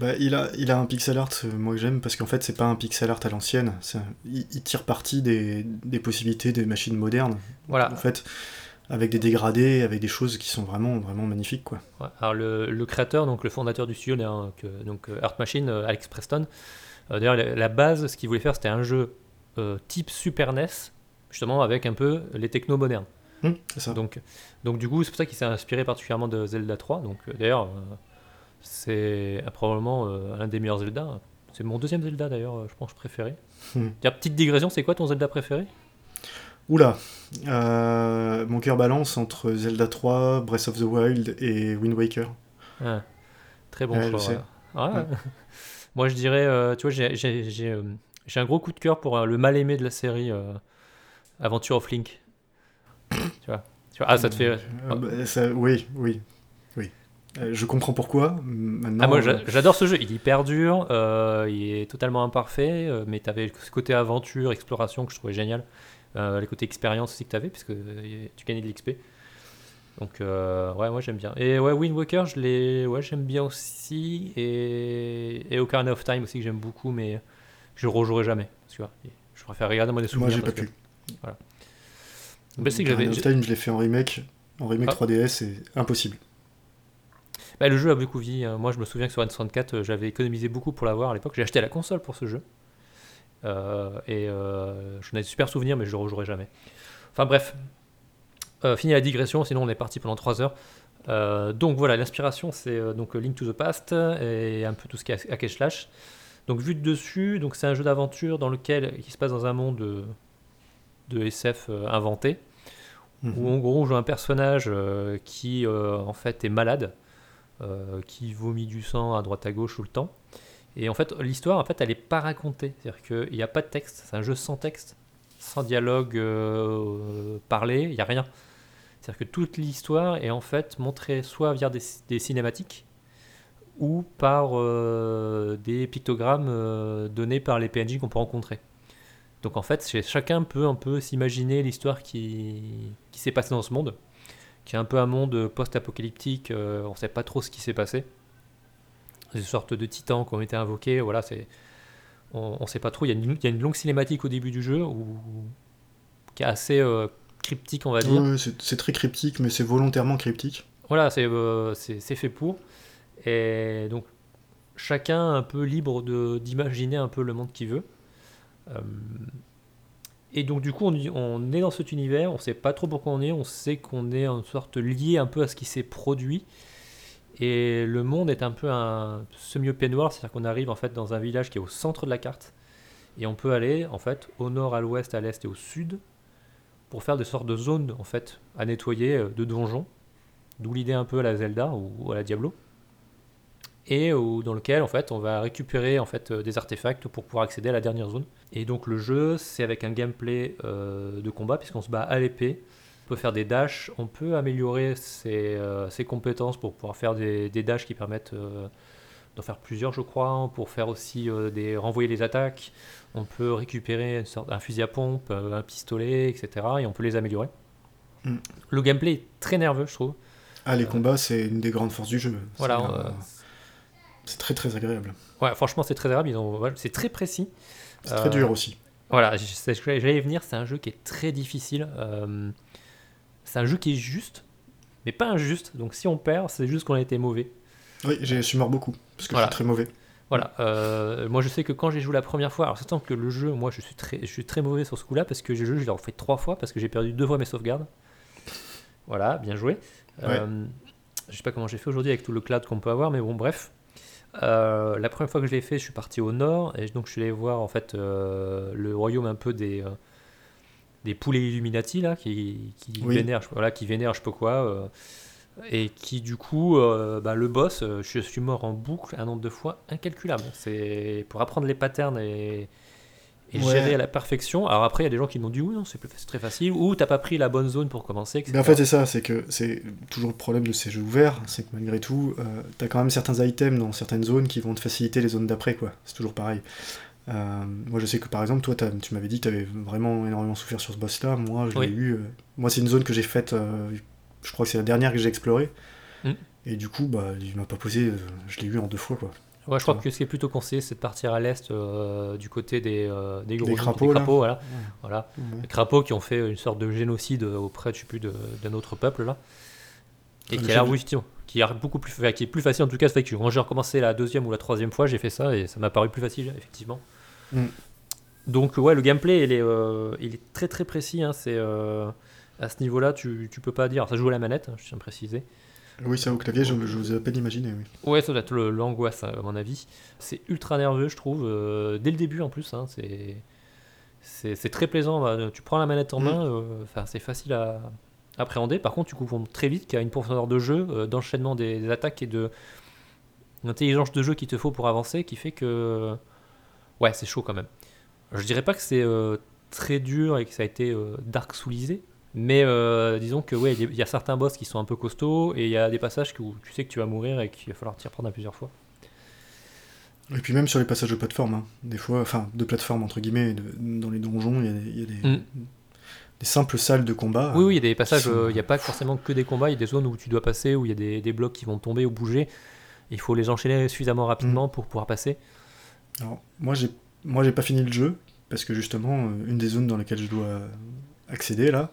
Bah, il, a, il a un pixel art, moi que j'aime, parce qu'en fait, c'est pas un pixel art à l'ancienne. Il, il tire parti des, des possibilités des machines modernes. voilà. En fait, avec des dégradés, avec des choses qui sont vraiment, vraiment magnifiques, quoi. Ouais, alors le, le créateur, donc le fondateur du studio, d'ailleurs, que- donc euh, Art Machine, euh, Alex Preston, euh, d'ailleurs la, base, ce qu'il voulait faire, c'était un jeu euh, type Super NES, justement avec un peu les technos modernes. C'est ça. Donc, donc du coup, c'est pour ça qu'il s'est inspiré particulièrement de Zelda 3. Donc euh, d'ailleurs, c'est probablement un des meilleurs Zelda. C'est mon deuxième Zelda d'ailleurs, je pense préféré. Tiens, petite digression, c'est quoi ton Zelda préféré? Oula, euh, mon cœur balance entre Zelda 3, Breath of the Wild et Wind Waker. Ah, Très bon Ouais, choix. Ah, Ouais. Moi, je dirais, euh, tu vois, j'ai- euh, j'ai un gros coup de cœur pour euh, le mal aimé de la série Adventure of Link. tu vois, tu vois Ah, ça te fait. Bah, ça- oui, oui, oui. Je comprends pourquoi. Maintenant, Ah, moi, j'a- j'adore ce jeu. Il est hyper dur, il est totalement imparfait, mais tu avais ce côté aventure, exploration que je trouvais génial. Euh, les côtés expérience aussi que tu avais, puisque euh, tu gagnais de l'XP. Donc ouais, moi j'aime bien. Et ouais, Wind Waker, je l'ai, ouais, j'aime bien aussi. Et, et Ocarina of Time aussi que j'aime beaucoup, mais je rejouerai jamais. Tu vois, je préfère regarder moi des souvenirs. Moi j'ai pas pu. Voilà. Bah, c'est que j'avais. of Time, je l'ai fait en remake, en remake 3DS, ah. c'est impossible. Bah, le jeu a beaucoup vie. Hein. Moi, je me souviens que sur N64, euh, j'avais économisé beaucoup pour l'avoir à l'époque. J'ai acheté la console pour ce jeu. Euh, et euh, j'en ai de super souvenirs, mais je le rejouerai jamais. Enfin bref, fini la digression, sinon on est parti pendant 3 heures. donc voilà, l'inspiration c'est donc Link to the Past et un peu tout ce qui est Hack Slash. Donc vu de dessus, donc c'est un jeu d'aventure dans lequel qui se passe dans un monde de, SF inventé, où mhm. en gros on joue un personnage qui en fait est malade euh, qui vomit du sang à droite à gauche tout le temps. Et en fait, l'histoire, en fait, elle n'est pas racontée. C'est-à-dire qu'il n'y a pas de texte. C'est un jeu sans texte, sans dialogue euh, parlé. Il n'y a rien. C'est-à-dire que toute l'histoire est en fait montrée soit via des, cinématiques ou par euh, des pictogrammes donnés par les PNJ qu'on peut rencontrer. Donc en fait, chacun peut un peu s'imaginer l'histoire qui, qui s'est passée dans ce monde qui est un peu un monde post-apocalyptique. Euh, on ne sait pas trop ce qui s'est passé. Des sortes de titans qui ont été invoqués. Voilà, c'est on ne sait pas trop. Il y, a une, il y, a une, longue cinématique au début du jeu où, qui est assez euh, cryptique, on va dire. Oui, c'est très cryptique, mais c'est volontairement cryptique. Voilà, euh, c'est fait pour. Et donc, chacun un peu libre d'imaginer un peu le monde qu'il veut. Et donc du coup, on, est dans cet univers, on sait pas trop pourquoi on est, on sait qu'on est en sorte lié un peu à ce qui s'est produit. Et le monde est un peu un world, c'est-à-dire qu'on arrive en fait dans un village qui est au centre de la carte. Et on peut aller en fait au nord, à l'ouest, à l'est et au sud pour faire des sortes de zones en fait à nettoyer euh, de donjons. D'où l'idée un peu à la Zelda ou à la Diablo et dans lequel en fait on va récupérer en fait euh, des artefacts pour pouvoir accéder à la dernière zone. Et donc le jeu c'est avec un gameplay euh, de combat puisqu'on se bat à l'épée, on peut faire des dashs, on peut améliorer ses, euh, compétences pour pouvoir faire des, des dashs qui permettent d'en faire plusieurs je crois, pour faire aussi des renvoyer les attaques, on peut récupérer une sorte, un fusil à pompe, un pistolet, etc. et on peut les améliorer. Mm. Le gameplay est très nerveux je trouve. Ah les combats c'est une des grandes forces du jeu. Voilà. C'est très très agréable. Ouais, franchement, c'est très agréable. C'est très précis. C'est très dur aussi. Voilà, j'allais venir. C'est un jeu qui est très difficile. Euh, c'est un jeu qui est juste, mais pas injuste. Donc si on perd, c'est juste qu'on a été mauvais. Oui, je suis mort beaucoup parce que je suis très mauvais. Voilà, euh, moi je sais que quand j'ai joué la première fois, alors c'est tant que le jeu, moi je suis très, je suis très mauvais sur ce coup-là parce que j'ai joué, je l'ai refait trois fois parce que j'ai perdu deux fois mes sauvegardes. Voilà, bien joué. Euh, je sais pas comment j'ai fait aujourd'hui avec tout le cloud qu'on peut avoir, mais bon, bref. Euh, la première fois que je l'ai fait, je suis parti au nord et donc je suis allé voir en fait euh, le royaume un peu des des poulets Illuminati là qui qui vénèrent, voilà, qui vénèrent je sais pas quoi et qui du coup bah, le boss, je suis mort en boucle un nombre de fois incalculable. C'est pour apprendre les patterns et et gérer à la perfection. Alors après, il y a des gens qui m'ont dit oui, non, c'est très facile, ou t'as pas pris la bonne zone pour commencer. Mais en fait, c'est ça, c'est que c'est toujours le problème de ces jeux ouverts, c'est que malgré tout, euh, t'as quand même certains items dans certaines zones qui vont te faciliter les zones d'après, quoi. C'est toujours pareil. Euh, moi, je sais que par exemple, toi, tu m'avais dit que t'avais vraiment énormément souffert sur ce boss-là. Moi, je l'ai eu. Euh, moi, c'est une zone que j'ai faite. je crois que c'est la dernière que j'ai explorée. Mm. Et du coup, bah, il m'a pas posé. je l'ai eu en deux fois, quoi. Ouais, je crois que ce qui est plutôt conseillé, c'est de partir à l'est euh, du côté des, euh, des, gros, crapauds. voilà. voilà. Les crapauds qui ont fait une sorte de génocide auprès, je sais plus, d'un autre peuple là. Et qui a l'air, qui est beaucoup plus, qui est plus facile en tout cas. C'est que quand j'ai recommencé la deuxième ou la troisième fois, j'ai fait ça et ça m'a paru plus facile, effectivement. Mm. Donc ouais, le gameplay, il est, euh, il est très très précis. Hein, c'est à ce niveau-là, tu, tu peux pas dire. ça joue à la manette, hein, je tiens à préciser. Oui, c'est au clavier, je, vous ai à peine imaginé. Oui. Ouais, ça doit être l'angoisse, à mon avis. C'est ultra nerveux, je trouve, euh, dès le début en plus. Hein, c'est c'est très plaisant. Bah, tu prends la manette en mm. main, euh, c'est facile à appréhender. Par contre, tu comprends très vite qu'il y a une profondeur de jeu, euh, d'enchaînement des, attaques et de l'intelligence de jeu qu'il te faut pour avancer, qui fait que ouais, c'est chaud quand même. Je dirais pas que c'est très dur et que ça a été dark soulisé, mais euh, disons que ouais, il y a certains boss qui sont un peu costauds et il y a des passages où tu sais que tu vas mourir et qu'il va falloir t'y reprendre à plusieurs fois. Et puis même sur les passages de plateforme, hein. des fois, enfin de plateforme entre guillemets, dans les donjons, il y a, des, mm. des simples salles de combat. Oui, oui, il y a des passages, sont- euh, il n'y a pas forcément que des combats, il y a des zones où tu dois passer, où il y a des, des blocs qui vont tomber ou bouger. Il faut les enchaîner suffisamment rapidement pour pouvoir passer. Alors, moi, j'ai moi j'ai pas fini le jeu parce que justement, euh, une des zones dans lesquelles je dois accéder là,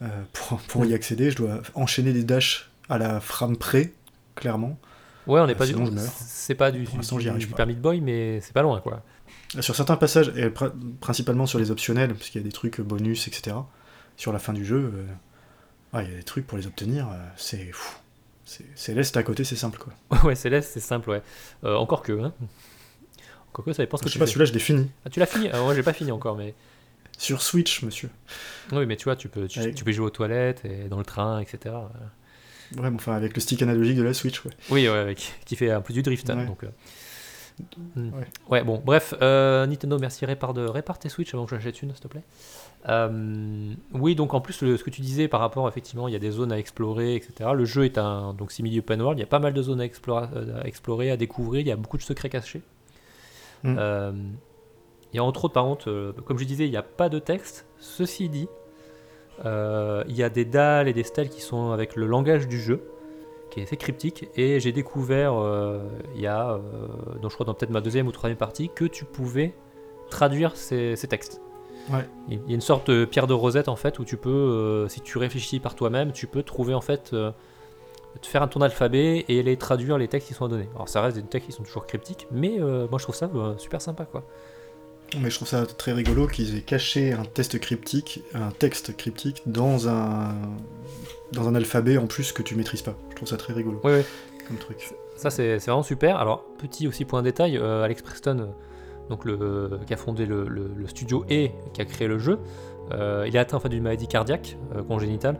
euh, pour, pour y accéder, je dois enchaîner des dashs à la frame près, clairement. Ouais, on n'est Euh, pas du sinon, je meurs. C'est pas du, du, du pas. permis de boy, mais c'est pas loin quoi. Sur certains passages, et pr- principalement sur les optionnels, parce qu'il y a des trucs bonus, etc. Sur la fin du jeu, euh, ouais, il y a des trucs pour les obtenir, euh, c'est fou. C'est c'est l'est à côté, c'est simple quoi. ouais, Céleste, c'est simple, ouais. Euh, encore que, hein. Encore que, ça dépend ce Je que sais tu pas, fais. celui-là je l'ai fini. Ah, tu l'as fini Ah, Moi, j'ai pas fini encore, mais. Sur Switch, monsieur. Oui, mais tu vois, tu peux, tu, Ouais. tu peux jouer aux toilettes et dans le train, etc. Ouais, mais enfin, avec le stick analogique de la Switch, ouais. Oui, ouais, avec- qui fait un peu du drift. hein, Ouais. donc, euh. Hmm. Ouais. Ouais, bon, bref, euh, Nintendo, merci, répare, de, répare tes Switch avant que j'achète une, s'il te plaît. Euh, oui, donc en plus, le- ce que tu disais par rapport, effectivement, il y a des zones à explorer, etc. Le jeu est un donc simili open world, il y a pas mal de zones à, explora- euh, à explorer, à découvrir, il y a beaucoup de secrets cachés. Mm. Euh, il y a entre autres, par contre, euh, comme je disais, il n'y a pas de texte. Ceci dit, euh, il y a des dalles et des stèles qui sont avec le langage du jeu, qui est assez cryptique. Et j'ai découvert, euh, il y a, donc je crois dans peut-être ma deuxième ou troisième partie, que tu pouvais traduire ces, ces textes. Ouais. Il y a une sorte de pierre de rosette en fait où tu peux, euh, si tu réfléchis par toi-même, tu peux trouver en fait, euh, te faire un ton alphabet et les traduire les textes qui sont donnés. Alors ça reste des textes qui sont toujours cryptiques, mais euh, moi je trouve ça euh, super sympa quoi. Mais je trouve ça très rigolo qu'ils aient caché un test cryptique, un texte cryptique dans un dans un alphabet en plus que tu maîtrises pas. Je trouve ça très rigolo Oui, oui. comme truc. Ça, c'est vraiment super. Alors, petit aussi point de détail, euh, Alex Preston, donc le, qui a fondé le, le- le studio et qui a créé le jeu, il est atteint en fait, d'une maladie cardiaque congénitale.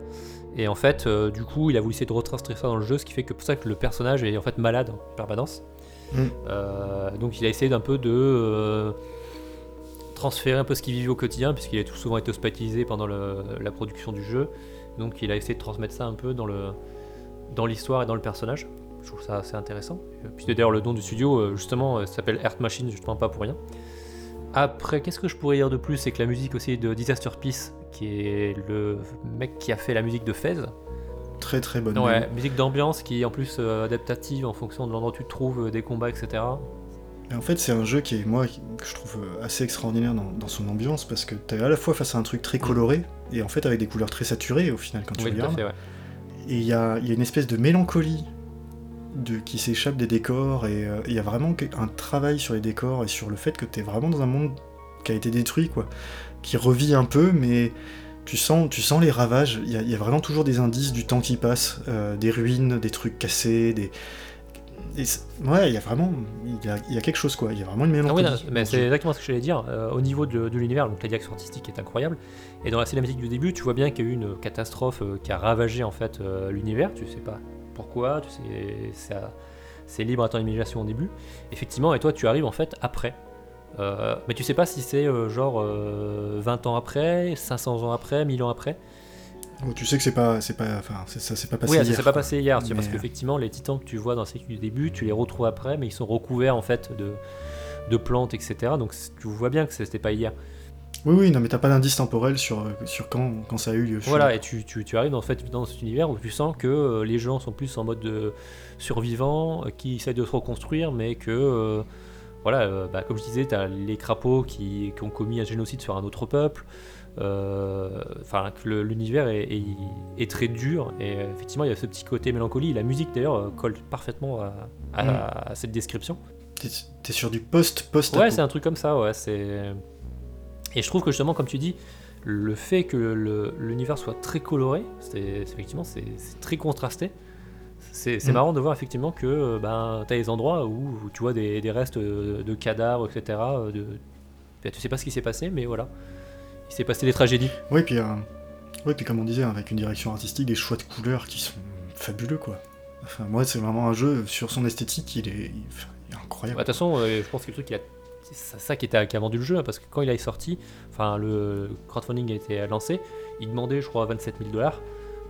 Et en fait, euh, du coup, il a voulu essayer de retranscrire ça dans le jeu, ce qui fait que pour ça que le personnage est en fait malade en permanence. Mm. Euh, donc, il a essayé d'un peu de euh, transférer un peu ce qu'il vivait au quotidien, puisqu'il a tout souvent été hospitalisé pendant le- la production du jeu. Donc, il a essayé de transmettre ça un peu dans le dans l'histoire et dans le personnage. Je trouve ça assez intéressant. Puis d'ailleurs, le nom du studio, justement, s'appelle Earth Machine, justement pas pour rien. Après, qu'est-ce que je pourrais dire de plus? C'est que la musique aussi de Disaster Peace, qui est le mec qui a fait la musique de Fez. Très très bonne. Ouais, musique d'ambiance qui est en plus euh, adaptative en fonction de l'endroit où tu te trouves, euh, des combats, etc. Et en fait, c'est un jeu qui est moi que je trouve euh, assez extraordinaire dans, dans son ambiance parce que t'es à la fois face à un truc très coloré et en fait avec des couleurs très saturées au final quand tu Oui, regardes. fait, ouais. Et il y a, y a une espèce de mélancolie de, qui s'échappe des décors, et euh, il y a vraiment un travail sur les décors et sur le fait que tu es vraiment dans un monde qui a été détruit, quoi, qui revit un peu, mais tu sens, tu sens les ravages. Il y, a, il y a vraiment toujours des indices du temps qui passe, euh, des ruines, des trucs cassés, des. et c'est- ouais, il y a vraiment. Il y a, il y a quelque chose, quoi. Il y a vraiment une Ah oui, mélancolie. non, mais c'est exactement ce que j'allais dire. Euh, au niveau de, de l'univers, donc la direction artistique est incroyable. Et dans la cinématique du début, tu vois bien qu'il y a eu une catastrophe euh, qui a ravagé en fait l'univers. Tu sais pas pourquoi, tu sais, c'est libre à ton imagination au début. Effectivement, et toi, tu arrives en fait après. Euh, mais tu sais pas si c'est euh, genre euh, 20 ans après, 500 ans après, 1000 ans après? Tu sais que c'est pas, c'est pas, enfin, ça s'est pas passé oui, ça hier, s'est pas passé hier, tu parce qu'effectivement, les titans que tu vois dans séquence du début, tu les retrouves après, mais ils sont recouverts en fait de, de plantes, etc. Donc tu vois bien que c'était pas hier. Oui, oui, non, mais t'as pas d'indice temporel sur, euh, sur quand, quand ça a eu lieu. Voilà, et tu, tu, tu arrives en fait dans cet univers où tu sens que euh, les gens sont plus en mode de survivants, euh, qui essayent de se reconstruire, mais que, euh, voilà, euh, bah, comme je disais, tu as les crapauds qui, qui ont commis un génocide sur un autre peuple. euh, Enfin, l'univers est, est- est très dur, et euh, effectivement, il y a ce petit côté mélancolie. La musique, d'ailleurs, colle parfaitement à, à- Mm. à cette description. T'es, sur du post post Ouais, c'est un truc comme ça, ouais. C'est... Et je trouve que justement, comme tu dis, le fait que l'univers soit très coloré, c'est, effectivement, c'est très contrasté. C'est, Mm. marrant de voir effectivement que euh, ben, tu as des endroits où, où tu vois des, des restes de, de cadavres, etc. euh, De... ben, tu sais pas ce qui s'est passé, mais voilà. Il s'est passé des tragédies. Oui, puis, euh, oui, puis comme on disait, avec une direction artistique, des choix de couleurs qui sont fabuleux, quoi. Enfin, moi, c'est vraiment un jeu sur son esthétique, il est, il, est Bah, incroyable. De toute façon, euh, je pense que le truc, il a... c'est ça qui, était, qui a vendu le jeu, hein, parce que quand il est sorti, enfin le crowdfunding a été lancé, il demandait, je crois, 27 000 dollars,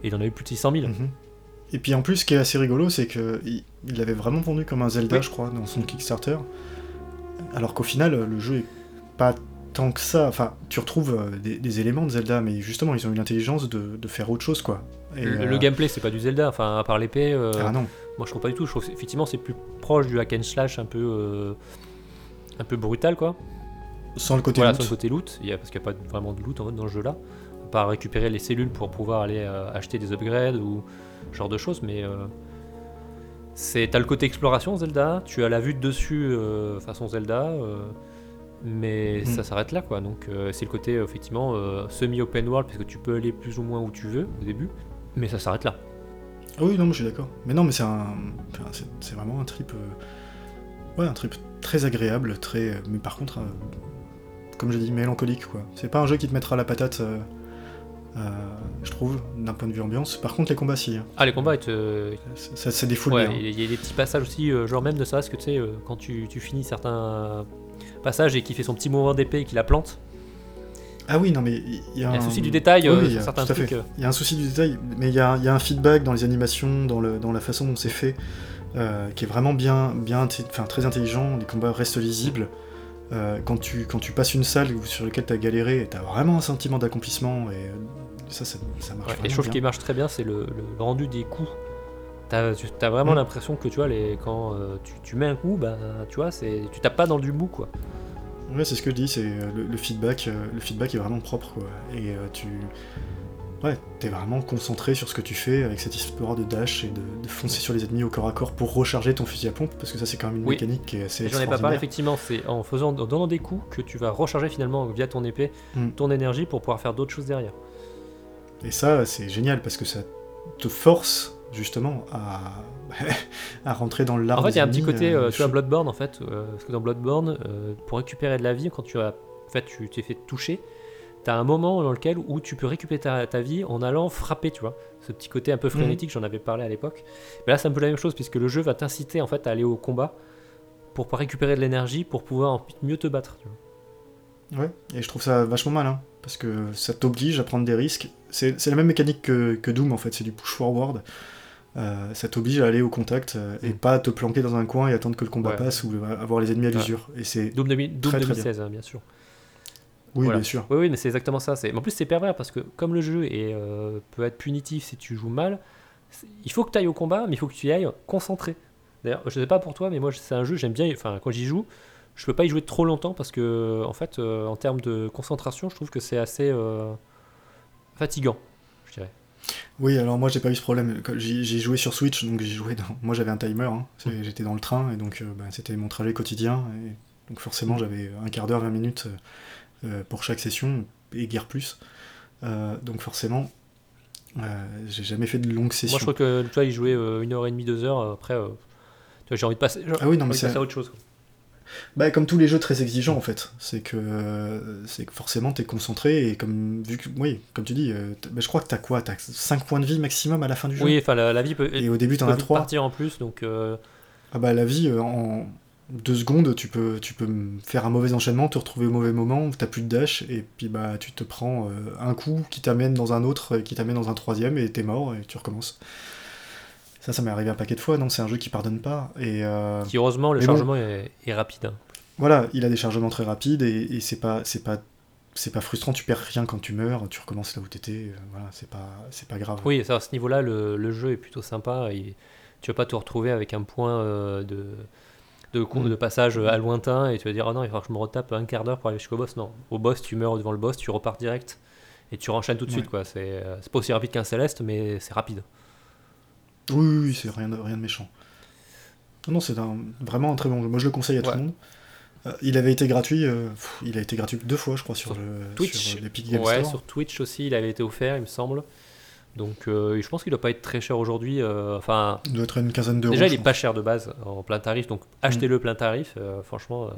et il en a eu plus de 600 000. Mhm. Et puis en plus, ce qui est assez rigolo, c'est que il l'avait vraiment vendu comme un Zelda, Oui. je crois, dans son Kickstarter. Alors qu'au final, le jeu est pas tant que ça. Enfin, tu retrouves euh, des, des éléments de Zelda, mais justement, ils ont eu l'intelligence de, de faire autre chose, quoi. Et, Le, euh, le gameplay, c'est pas du Zelda, enfin, à part l'épée, euh, Ah non. moi je trouve pas du tout. Je trouve effectivement c'est plus proche du hack and slash un peu, euh, un peu brutal quoi. Sans le côté voilà, loot. sur le côté loot, parce qu'il n'y a pas vraiment de loot en fait dans le jeu là. À part récupérer les cellules pour pouvoir aller acheter des upgrades ou ce genre de choses, mais euh, c'est t'as le côté exploration Zelda, tu as la vue de dessus euh, façon Zelda, euh, mais Mm. ça s'arrête là quoi. Donc c'est le côté effectivement euh, semi-open world parce que tu peux aller plus ou moins où tu veux au début, mais ça s'arrête là. Ah oui, non, mais je suis d'accord. Mais non, mais c'est un. c'est- vraiment un trip. Ouais, un trip très agréable, très. Mais par contre, comme je dis, mélancolique, quoi. C'est pas un jeu qui te mettra la patate, euh, je trouve, d'un point de vue ambiance. Par contre, les combats, si. hein. Ah les combats, ils te- Ça, ça, défoule Ouais, bien. il y a- il y a des petits passages aussi, euh, genre même de ça, parce que tu sais, euh, quand tu, tu finis certains passages et qu'il fait son petit mouvement d'épée et qu'il la plante, Ah oui, non, mais il y, a il y a un souci du détail oui, euh, oui, sur euh, certains tout à fait. trucs. euh. Il y a un souci du détail, mais il y a, il y a un feedback dans les animations, dans, le, dans la façon dont c'est fait, euh, qui est vraiment bien, bien inté- enfin, très intelligent. Les combats restent lisibles. Euh, quand, tu, quand tu passes une salle sur laquelle tu as galéré, tu as vraiment un sentiment d'accomplissement et euh, ça, ça, ça marche Ouais, et chose bien. qui marche très bien, c'est le, le- le rendu des coups. T'as tu- t'as vraiment Mm. l'impression que tu vois, les, quand euh, tu, tu mets un coup, bah, tu vois, tu tapes pas dans du mou quoi. Ouais, c'est ce que je dis, c'est le, le feedback, le feedback est vraiment propre, quoi. Et tu, ouais, t'es vraiment concentré sur ce que tu fais avec cette histoire de dash et de, de foncer sur les ennemis au corps à corps pour recharger ton fusil à pompe, parce que ça c'est quand même une Oui. mécanique qui est assez J'en ai pas parlé, effectivement, c'est en faisant, en donnant des coups que tu vas recharger finalement via ton épée Mm. ton énergie pour pouvoir faire d'autres choses derrière. Et ça, c'est génial parce que ça te force justement à, à rentrer dans l'art. En fait, il y a un petit côté, euh, euh, tu vois, Bloodborne, en fait, euh, parce que dans Bloodborne, euh, pour récupérer de la vie, quand tu as, en fait, tu t'es fait toucher, t'as un moment dans lequel où tu peux récupérer ta, ta vie en allant frapper, tu vois. Ce petit côté un peu frénétique, j'en avais parlé à l'époque. Mais là, c'est un peu la même chose, puisque le jeu va t'inciter, en fait, à aller au combat pour pas récupérer de l'énergie, pour pouvoir mieux te battre, tu vois. Ouais, et je trouve ça vachement malin parce que ça t'oblige à prendre des risques. C'est la même mécanique que, que Doom en fait, c'est du push forward. Euh, ça t'oblige à aller au contact euh, et Mm. pas à te planquer dans un coin et attendre que le combat Ouais. passe ou euh, avoir les ennemis à Ouais. l'usure. Et c'est Doom, 2000 Doom Très, très 2016, hein, bien sûr. Oui, Voilà. bien sûr. Oui, oui, mais c'est exactement ça. Mais En plus, c'est pervers parce que comme le jeu est, euh, peut être punitif si tu joues mal, il faut que tu ailles au combat, mais il faut que tu y ailles concentré. D'ailleurs, je sais pas pour toi, mais moi, c'est un jeu, j'aime bien. Enfin, quand j'y joue, je peux pas y jouer trop longtemps parce que, en fait, euh, en termes de concentration, je trouve que c'est assez euh, fatigant, je dirais. Oui, alors moi j'ai pas eu ce problème. J'ai joué sur Switch, donc j'ai joué dans. Moi j'avais un timer, hein. J'étais dans le train et donc bah, c'était mon trajet quotidien. Et donc forcément Mm. j'avais un quart d'heure, 20 minutes pour chaque session et guère plus. Euh, donc forcément, euh, j'ai jamais fait de longues sessions. Moi, je trouve que tu vois, il jouait euh, une heure et demie, deux heures. euh, Après, euh, j'ai envie de passer. Ah oui, non, mais passer à autre chose. quoi. Bah, comme tous les jeux très exigeants en fait, c'est que euh, c'est que forcément t'es concentré et comme vu que oui, comme tu dis, euh, bah, je crois que t'as quoi, t'as 5 points de vie maximum à la fin du jeu? Oui, enfin, la, la vie peut, Et au début t'en as vite 3 partir en plus, donc. euh, Ah bah la vie, euh, en deux secondes, tu peux, tu peux faire un mauvais enchaînement, te retrouver au mauvais moment, t'as plus de dash, et puis bah tu te prends euh, un coup qui t'amène dans un autre, qui t'amène dans un troisième, et t'es mort, et tu recommences. Ça, ça m'est arrivé un paquet de fois, non, c'est un jeu qui pardonne pas, et euh, Qui heureusement le Mais bon. chargement est, est rapide. hein. voilà, il a des chargements très rapides, et, et c'est pas, c'est pas, c'est pas frustrant, tu perds rien quand tu meurs, tu recommences là où t'étais, euh, voilà, c'est pas, c'est pas grave. Oui, ça, à ce niveau-là, le, le jeu est plutôt sympa. Et tu vas pas te retrouver avec un point euh, de, de, Mm. de passage à lointain et tu vas dire oh non, il falloir que je me retape un quart d'heure pour aller jusqu'au boss. Non, au boss, tu meurs devant le boss, tu repars direct et tu renchaînes tout de suite. Quoi. C'est euh, c'est pas aussi rapide qu'un Céleste, mais c'est rapide. Oui, oui, oui, c'est rien de, rien de méchant. Non, c'est un- vraiment un très bon jeu. Moi, je le conseille à tout le monde. Euh, il avait été gratuit, euh, pff, il a été gratuit deux fois, je crois, sur, Sur le Twitch. sur l'Epic Game Ouais, Store. sur Twitch aussi, il avait été offert, il me semble. Donc euh, je pense qu'il doit pas être très cher aujourd'hui. euh, Enfin, Il doit être une quinzaine d'euros. Déjà, il est pense. pas cher de base en plein tarif, donc achetez-le plein tarif. euh, franchement,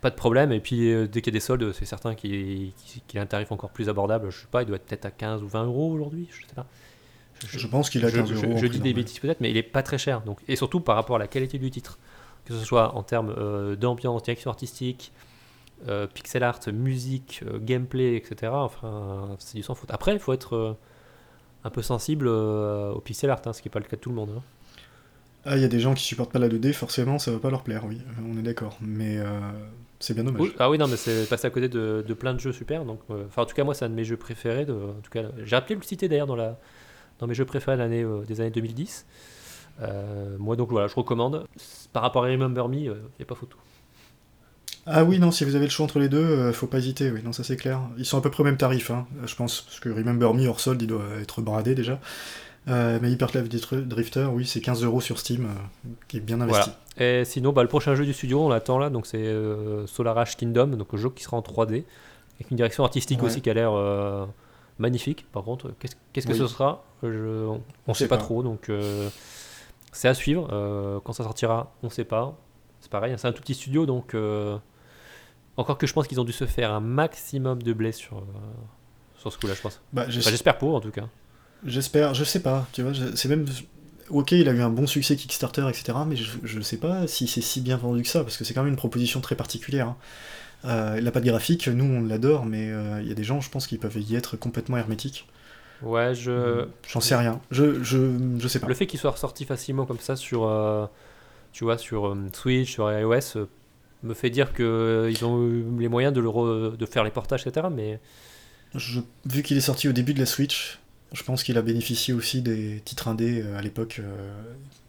pas de problème. Et puis, dès qu'il y a des soldes, c'est certain qu'il a un tarif encore plus abordable. Je sais pas, il doit être peut-être à 15 ou 20 euros aujourd'hui. Je sais pas. Je pense qu'il a je, 15 je- euros. je dis des bêtises peut-être, mais il est pas très cher. Donc, et surtout par rapport à la qualité du titre, que ce soit en termes d'ambiance, direction artistique, pixel art, musique, gameplay, etc. Enfin, c'est du sans faute. Après, il faut être un peu sensible euh, au pixel art, hein, ce qui n'est pas le cas de tout le monde. hein. Ah, il y a des gens qui supportent pas la 2D, forcément, ça va pas leur plaire, oui, euh, on est d'accord. Mais euh, C'est bien dommage. ah oui, non, mais c'est passé à côté de, plein de jeux super. Donc, enfin, en tout cas, moi, c'est un de mes jeux préférés. De, en tout cas, j'ai appelé le citer d'ailleurs dans, la, dans mes jeux préférés l'année, des années 2010. moi, donc voilà, je recommande. Par rapport à Remember Me, il n'y a pas photo. Ah oui, non, si vous avez le choix entre les deux, euh, faut pas hésiter, oui, non, ça c'est clair. Ils sont à peu près au même tarif, hein, je pense, parce que Remember Me hors solde, il doit être bradé déjà. Euh, mais Hyperclave Drifter, oui, c'est 15 euros sur Steam, euh, qui est bien investi. Et sinon, bah, le prochain jeu du studio, on l'attend là, donc c'est Solar Ash Kingdom, donc un jeu qui sera en 3D, avec une direction artistique aussi qui a l'air magnifique. Par contre, qu'est-ce que ce sera? Je, On ne sait pas, pas, trop, donc c'est à suivre. quand ça sortira, on ne sait pas. C'est pareil, hein, c'est un tout petit studio, donc encore que je pense qu'ils ont dû se faire un maximum de blé sur, euh, sur ce coup-là, je pense. Bah, j'espère pour, en tout cas. J'espère, je sais pas, tu vois, c'est même... Ok, il a eu un bon succès Kickstarter, etc., mais je ne sais pas si c'est si bien vendu que ça, parce que c'est quand même une proposition très particulière. Hein. Euh, il n'a pas de graphique, nous on l'adore, mais euh, il y a des gens, je pense, qui peuvent y être complètement hermétiques. Ouais, je. J'en sais rien. Je, je, je, sais pas. Le fait qu'il soit ressorti facilement comme ça sur, tu vois, sur Switch, sur iOS, me fait dire qu'ils euh, ont eu les moyens de, le de faire les portages, etc. Mais... Je, vu qu'il est sorti au début de la Switch, je pense qu'il a bénéficié aussi des titres indés euh, à l'époque euh,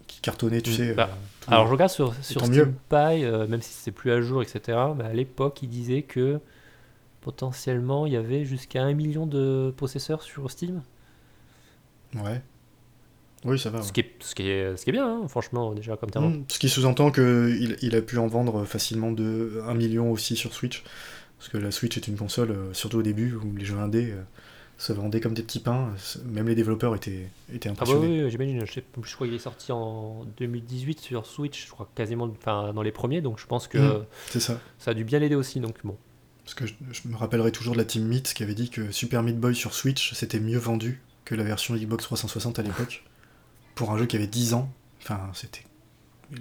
qui cartonnaient, tu mm. sais. Bah, alors je regarde sur, sur Steam Pie, même si c'est plus à jour, etc. Mais à l'époque, il disait que potentiellement il y avait jusqu'à un million de possesseurs sur Steam. Ouais. Oui, ça va. Ce, qui est, ce, qui est, ce qui est bien, hein, franchement, déjà comme terme. Mmh, ce qui sous-entend qu'il il a pu en vendre facilement de 1 million aussi sur Switch. Parce que la Switch est une console, euh, surtout au début, où les jeux indés euh, se vendaient comme des petits pains. Même les développeurs étaient, étaient impressionnés. Ah bah oui, j'imagine. Je, je, crois qu'il est sorti en 2018 sur Switch, je crois quasiment dans les premiers. Donc je pense que mmh, ça. ça a dû bien l'aider aussi. Donc bon. Parce que je, je, me rappellerai toujours de la team Meat qui avait dit que Super Meat Boy sur Switch, c'était mieux vendu que la version Xbox 360 à l'époque pour un jeu qui avait 10 ans. Enfin, c'était.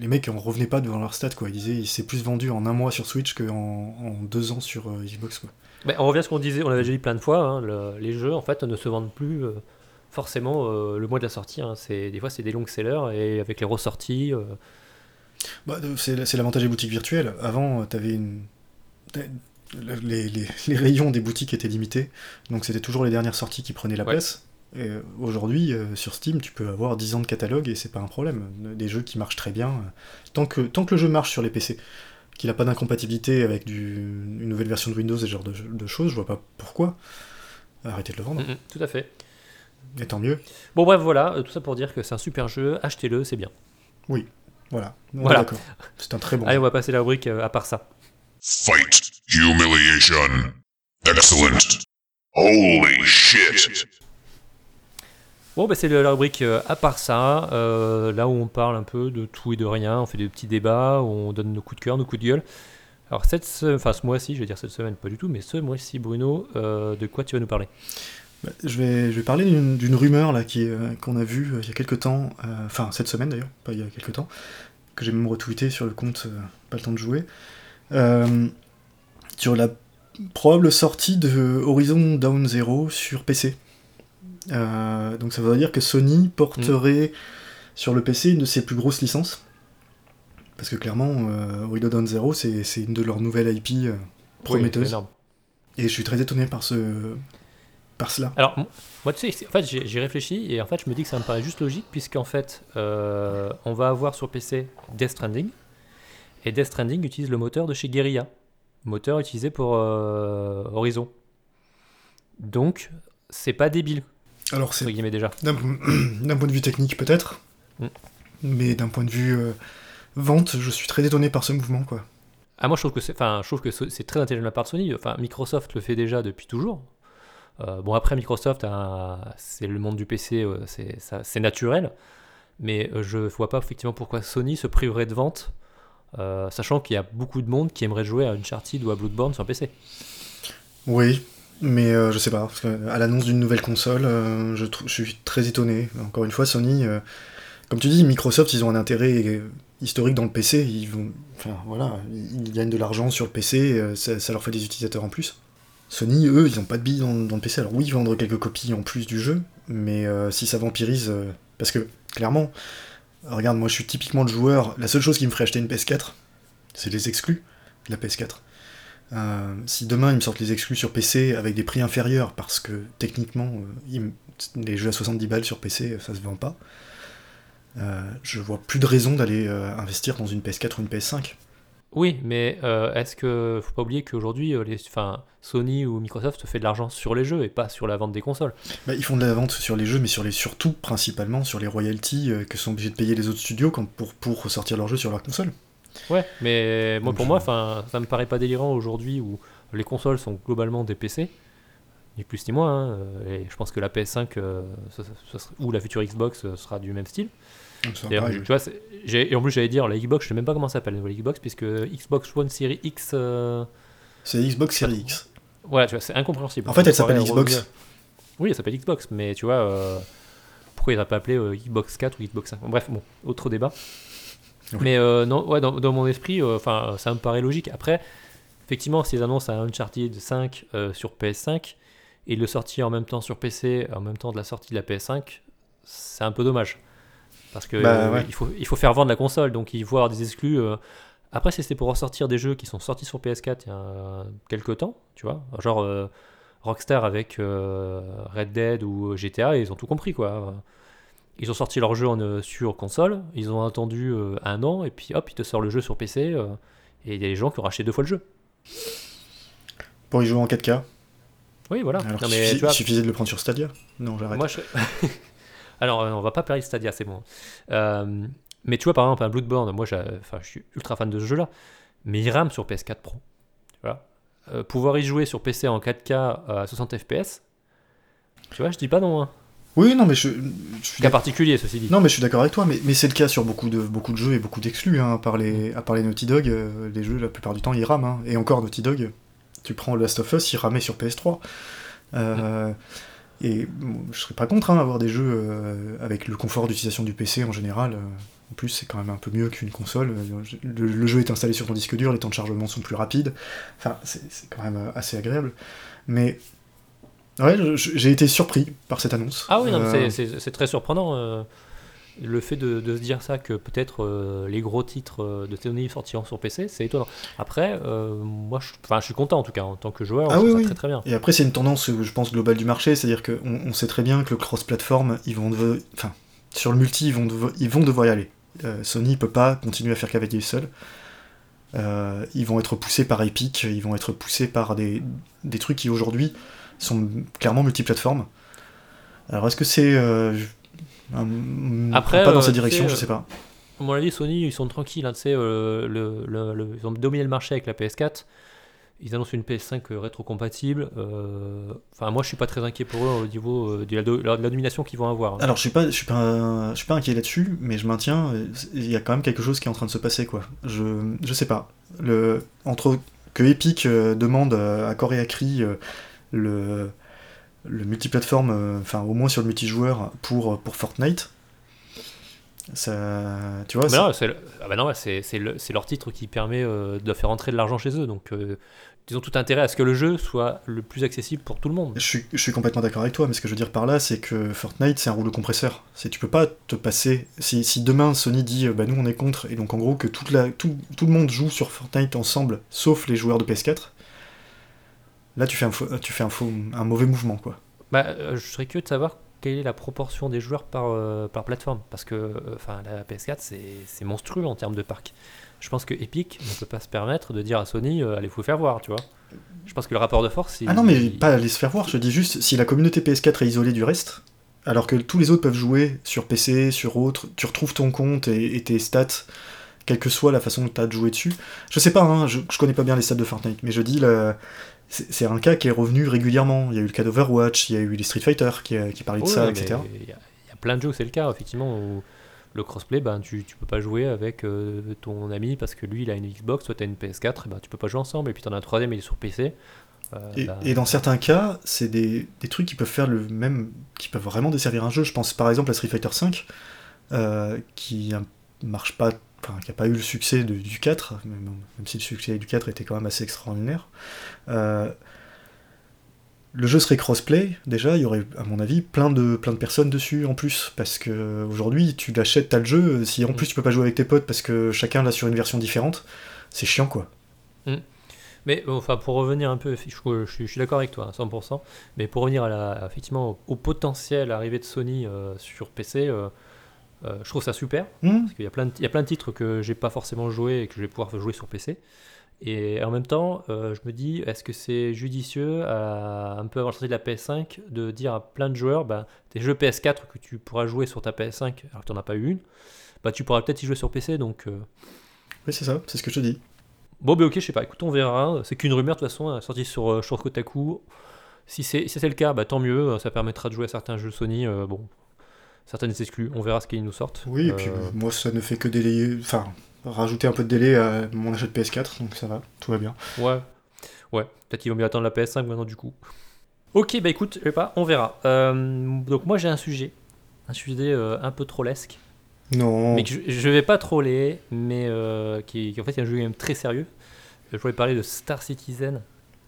Les mecs, on revenait pas devant leur stats, quoi. Ils disaient, il s'est plus vendu en un mois sur Switch qu'en en deux ans sur euh, Xbox, quoi. Mais on revient à ce qu'on disait, on l'avait déjà dit plein de fois, hein, les jeux, en fait, ne se vendent plus euh, forcément euh, le mois de la sortie. Hein. C'est, des fois, c'est des longs sellers, et avec les ressorties. Bah, c'est, l'avantage des boutiques virtuelles. Avant, tu avais une. Les, les, les, rayons des boutiques étaient limités, donc c'était toujours les dernières sorties qui prenaient la place. Euh, aujourd'hui, euh, sur Steam, tu peux avoir 10 ans de catalogue et c'est pas un problème. Des jeux qui marchent très bien. Euh, tant que, tant que le jeu marche sur les PC, qu'il n'a pas d'incompatibilité avec du, une nouvelle version de Windows et ce genre de, choses, je vois pas pourquoi. Arrêtez de le vendre. tout à fait. Et tant mieux. Bon, bref, voilà, tout ça pour dire que c'est un super jeu, achetez-le, c'est bien. Oui, voilà. voilà. D'accord. C'est un très bon Allez, on va passer la rubrique à part ça. Fight, humiliation, excellent. Holy shit. Bon, bah, c'est la rubrique euh, à part ça, euh, là où on parle un peu de tout et de rien, on fait des petits débats, on donne nos coups de cœur, nos coups de gueule. Alors, cette enfin, ce mois-ci, je vais dire cette semaine, pas du tout, mais ce mois-ci, Bruno, euh, de quoi tu vas nous parler? Bah, je, vais, je vais parler d'une rumeur là qui, qu'on a vue il y a quelques temps, enfin cette semaine d'ailleurs, pas il y a quelques temps, que j'ai même retweeté sur le compte Pas le temps de jouer, sur la probable sortie de Horizon Down Zero sur PC. Euh, donc ça veut dire que Sony porterait sur le PC une de ses plus grosses licences. Parce que clairement, euh, Dawn Zero, c'est une de leurs nouvelles IP euh, prometteuses. et je suis très étonné par ce par cela. Alors, moi, tu sais, en fait, j'ai réfléchi et en fait, je me dis que ça me paraît juste logique, puisqu'en fait, euh, on va avoir sur PC Death Stranding, et Death Stranding utilise le moteur de chez Guerrilla, moteur utilisé pour Horizon. Donc, c'est pas débile alors c'est déjà. D'un point de vue technique peut-être, mm. mais d'un point de vue euh, vente, je suis très étonné par ce mouvement quoi. Ah moi je trouve que c'est, enfin je trouve que c'est très intelligent de la part de Sony. Enfin Microsoft le fait déjà depuis toujours. Euh, bon après Microsoft, c'est le monde du PC, euh, c'est naturel, mais je vois pas effectivement pourquoi Sony se priverait de vente, sachant qu'il y a beaucoup de monde qui aimerait jouer à Uncharted ou à Bloodborne sur PC. Oui, mais euh, je sais pas, parce à l'annonce d'une nouvelle console, euh, je, suis très étonné. Encore une fois, Sony, euh, comme tu dis, Microsoft, ils ont un intérêt historique dans le PC. Ils vont, enfin voilà, ils gagnent de l'argent sur le PC, ça, leur fait des utilisateurs en plus. Sony, eux, ils ont pas de billes dans, le PC. Alors oui, vendre quelques copies en plus du jeu, mais si ça vampirise, parce que clairement, regarde, moi je suis typiquement le joueur. La seule chose qui me ferait acheter une PS4, c'est les exclus de la PS4. Euh, si demain ils me sortent les exclus sur PC avec des prix inférieurs, parce que techniquement, euh, ils les jeux à 70 balles sur PC, ça se vend pas, euh, je vois plus de raison d'aller euh, investir dans une PS4 ou une PS5. Oui, mais euh, est-ce que faut pas oublier qu'aujourd'hui, euh, les, enfin, Sony ou Microsoft fait de l'argent sur les jeux et pas sur la vente des consoles. Bah, ils font de la vente sur les jeux, mais sur les, surtout, principalement, sur les royalties euh, que sont obligés de payer les autres studios quand, pour, pour ressortir leurs jeux sur leur console. Ouais, mais moi pour moi, enfin, ça me paraît pas délirant aujourd'hui où les consoles sont globalement des PC, ni plus ni moins. hein, et je pense que la PS5 euh, ça- ça- ça sera- ou la future Xbox euh, sera du même style. Pareil, tu vois, et en plus j'allais dire la Xbox, je sais même pas comment ça s'appelle la nouvelle Xbox puisque Xbox One Series X, euh, C'est Xbox Series X. ouais, tu vois, c'est incompréhensible. En fait, elle s'appelle Xbox. revenir- Oui, elle s'appelle Xbox, mais tu vois, euh, pourquoi il n'a pas appelé euh, Xbox 4 ou Xbox 5 Bref, bon, autre débat. Mais euh, non, ouais, dans, dans mon esprit, euh, ça me paraît logique. Après, effectivement, s'ils annoncent un Uncharted 5 euh, sur PS5 et le sortir en même temps sur PC, en même temps de la sortie de la PS5, c'est un peu dommage. Parce que Bah, euh, ouais. il, faut, il faut faire vendre la console, donc il faut avoir des exclus. Après, c'était pour ressortir des jeux qui sont sortis sur PS4 il y a quelques temps, tu vois, genre Rockstar avec Red Dead ou GTA, ils ont tout compris quoi. Ils ont sorti leur jeu en, euh, sur console, ils ont attendu euh, un an, et puis hop, ils te sortent le jeu sur PC, euh, et il y a des gens qui ont racheté deux fois le jeu. Pour y jouer en 4K. Oui, voilà. Alors Non, qu'il mais suffi- tu vois, il suffisait de le prendre sur Stadia. Non, j'arrête. moi je. Alors, on va pas parler de Stadia, c'est bon. Euh, mais tu vois, par exemple, un Bloodborne, moi enfin, je suis ultra fan de ce jeu-là, mais il rame sur PS4 Pro. Tu vois? Euh, pouvoir y jouer sur PC en 4K à 60 FPS, tu vois, je dis pas non. Hein. Oui, non, mais je, je suis Cas particulier, ceci dit. Non, mais je suis d'accord avec toi, mais, mais c'est le cas sur beaucoup de, beaucoup de jeux et beaucoup d'exclus. Hein, à, part les, à part les Naughty Dog, euh, les jeux, la plupart du temps, ils rament. hein. Et encore, Naughty Dog, tu prends Last of Us, il ramait sur PS3. Euh, Et bon, je serais pas contre hein, avoir des jeux euh, avec le confort d'utilisation du PC en général. en plus, c'est quand même un peu mieux qu'une console. Le, le jeu est installé sur ton disque dur, les temps de chargement sont plus rapides. Enfin, c'est quand même assez agréable. Mais ouais, j'ai été surpris par cette annonce. Ah oui, Euh, c'est- très surprenant. euh, le fait de, de se dire ça, que peut-être euh, les gros titres de Sony sortiront sur PC, c'est étonnant. Après, moi, je, je suis content en tout cas, en tant que joueur, Ah oui, oui. très très bien. Et après, c'est une tendance, je pense, globale du marché, c'est-à-dire qu'on on sait très bien que le cross-platform, ils vont devoir, enfin, sur le multi, ils vont, devoir, ils vont devoir y aller. Sony peut pas continuer à faire cavalier seul. Ils vont être poussés par Epic, ils vont être poussés par des, des trucs qui aujourd'hui sont clairement multiplateformes. Alors, est-ce que c'est euh, Après, pas dans euh, cette tu direction, je euh, sais pas. À mon avis, Sony, ils sont tranquilles. hein, euh, le, le- le- ils ont dominé le marché avec la PS4. Ils annoncent une PS5 euh, rétro-compatible. euh, Enfin, moi, je suis pas très inquiet pour eux au niveau euh, de la, de la domination qu'ils vont avoir. hein. Alors, je suis pas, je suis pas, je suis pas inquiet là-dessus, mais je maintiens, euh, il y a quand même quelque chose qui est en train de se passer, quoi. Je, je sais pas. Le, entre que Epic euh, demande euh, à corps et à cri euh, le, le multiplateforme, euh, enfin au moins sur le multijoueur pour pour Fortnite, ça, tu vois, c'est ah bah le- leur titre qui permet euh, de faire entrer de l'argent chez eux. Donc, euh, ils ont tout intérêt à ce que le jeu soit le plus accessible pour tout le monde. Je suis, je suis complètement d'accord avec toi, mais ce que je veux dire par là, c'est que Fortnite, c'est un rouleau compresseur. C'est tu peux pas te passer. Si, si demain Sony dit, euh, bah nous on est contre, et donc en gros que toute la, tout, tout le monde joue sur Fortnite ensemble, sauf les joueurs de PS4, là tu fais un, faux- tu fais un, faux, un mauvais mouvement, quoi. Bah, euh, je serais curieux de savoir quelle est la proportion des joueurs par, euh, par plateforme. Parce que euh, enfin, la PS4, c'est monstrueux en termes de parc. Je pense que Epic ne peut pas se permettre de dire à Sony, allez, faut faire voir, tu vois. Je pense que le rapport de force, Ah non, mais il- pas aller se faire voir, je dis juste, si la communauté PS4 est isolée du reste, alors que tous les autres peuvent jouer sur PC, sur autre, tu retrouves ton compte et, et tes stats, quelle que soit la façon dont tu as de jouer dessus. Je sais pas, hein, je, je connais pas bien les stats de Fortnite, mais je dis, le- c'est un cas qui est revenu régulièrement. Il y a eu le cas d'Overwatch, il y a eu les Street Fighter qui, euh, qui parlaient de Ouais, ça, etc. Il y, a- il y a plein de jeux où c'est le cas, effectivement, où le crossplay, ben, tu, tu peux pas jouer avec euh, ton ami parce que lui, il a une Xbox, toi, tu as une PS4, et ben, tu peux pas jouer ensemble, et puis tu en as un troisième, il est sur PC. euh, Et, bah, et dans certains cas, c'est des, des trucs qui peuvent faire le même, qui peuvent vraiment desservir un jeu. Je pense par exemple à Street Fighter V, euh, qui marche pas, enfin, qui a pas eu le succès de- du 4, même, même si le succès du 4 était quand même assez extraordinaire. Euh, le jeu serait crossplay, déjà, il y aurait, à mon avis, plein de, plein de personnes dessus en plus, parce que aujourd'hui, tu l'achètes, t'as le jeu, si en Mm. plus tu peux pas jouer avec tes potes parce que chacun l'a sur une version différente, c'est chiant quoi. Mais bon, enfin, pour revenir un peu, je, je suis, je suis d'accord avec toi, à 100%. Mais pour revenir à la, effectivement, au, au potentiel arrivée de Sony euh, sur PC, euh, euh, je trouve ça super. Hmm. Parce qu'il y, a plein de- il y a plein de titres que j'ai pas forcément joué et que je vais pouvoir jouer sur PC. Et en même temps, euh, je me dis, est-ce que c'est judicieux, à, un peu avant la sortie de la PS5, de dire à plein de joueurs, bah, tes jeux PS4 que tu pourras jouer sur ta PS5, alors que tu n'en as pas eu une, bah, tu pourras peut-être y jouer sur PC. Donc, euh, Oui, c'est ça, c'est ce que je te dis. bon, bah ok, je sais pas, écoute, on verra. C'est qu'une rumeur, de toute façon, sortie sur, euh, sur Kotaku. Si c'est si le cas, bah, tant mieux, ça permettra de jouer à certains jeux Sony. bon, certaines exclus, on verra ce qu'ils nous sortent. Oui, et puis Euh, moi, ça ne fait que délayer. Enfin, rajouter un peu de délai à mon achat de PS4, donc ça va, tout va bien. Ouais, ouais. Peut-être qu'il vaut mieux attendre la PS5 maintenant du coup. Ok, bah écoute, je sais pas, on verra. Euh, donc moi j'ai un sujet, un sujet euh, un peu trollesque, Non. mais que je, je vais pas troller, mais euh, qui, qui en fait est un jeu quand même très sérieux. Je voulais parler de Star Citizen.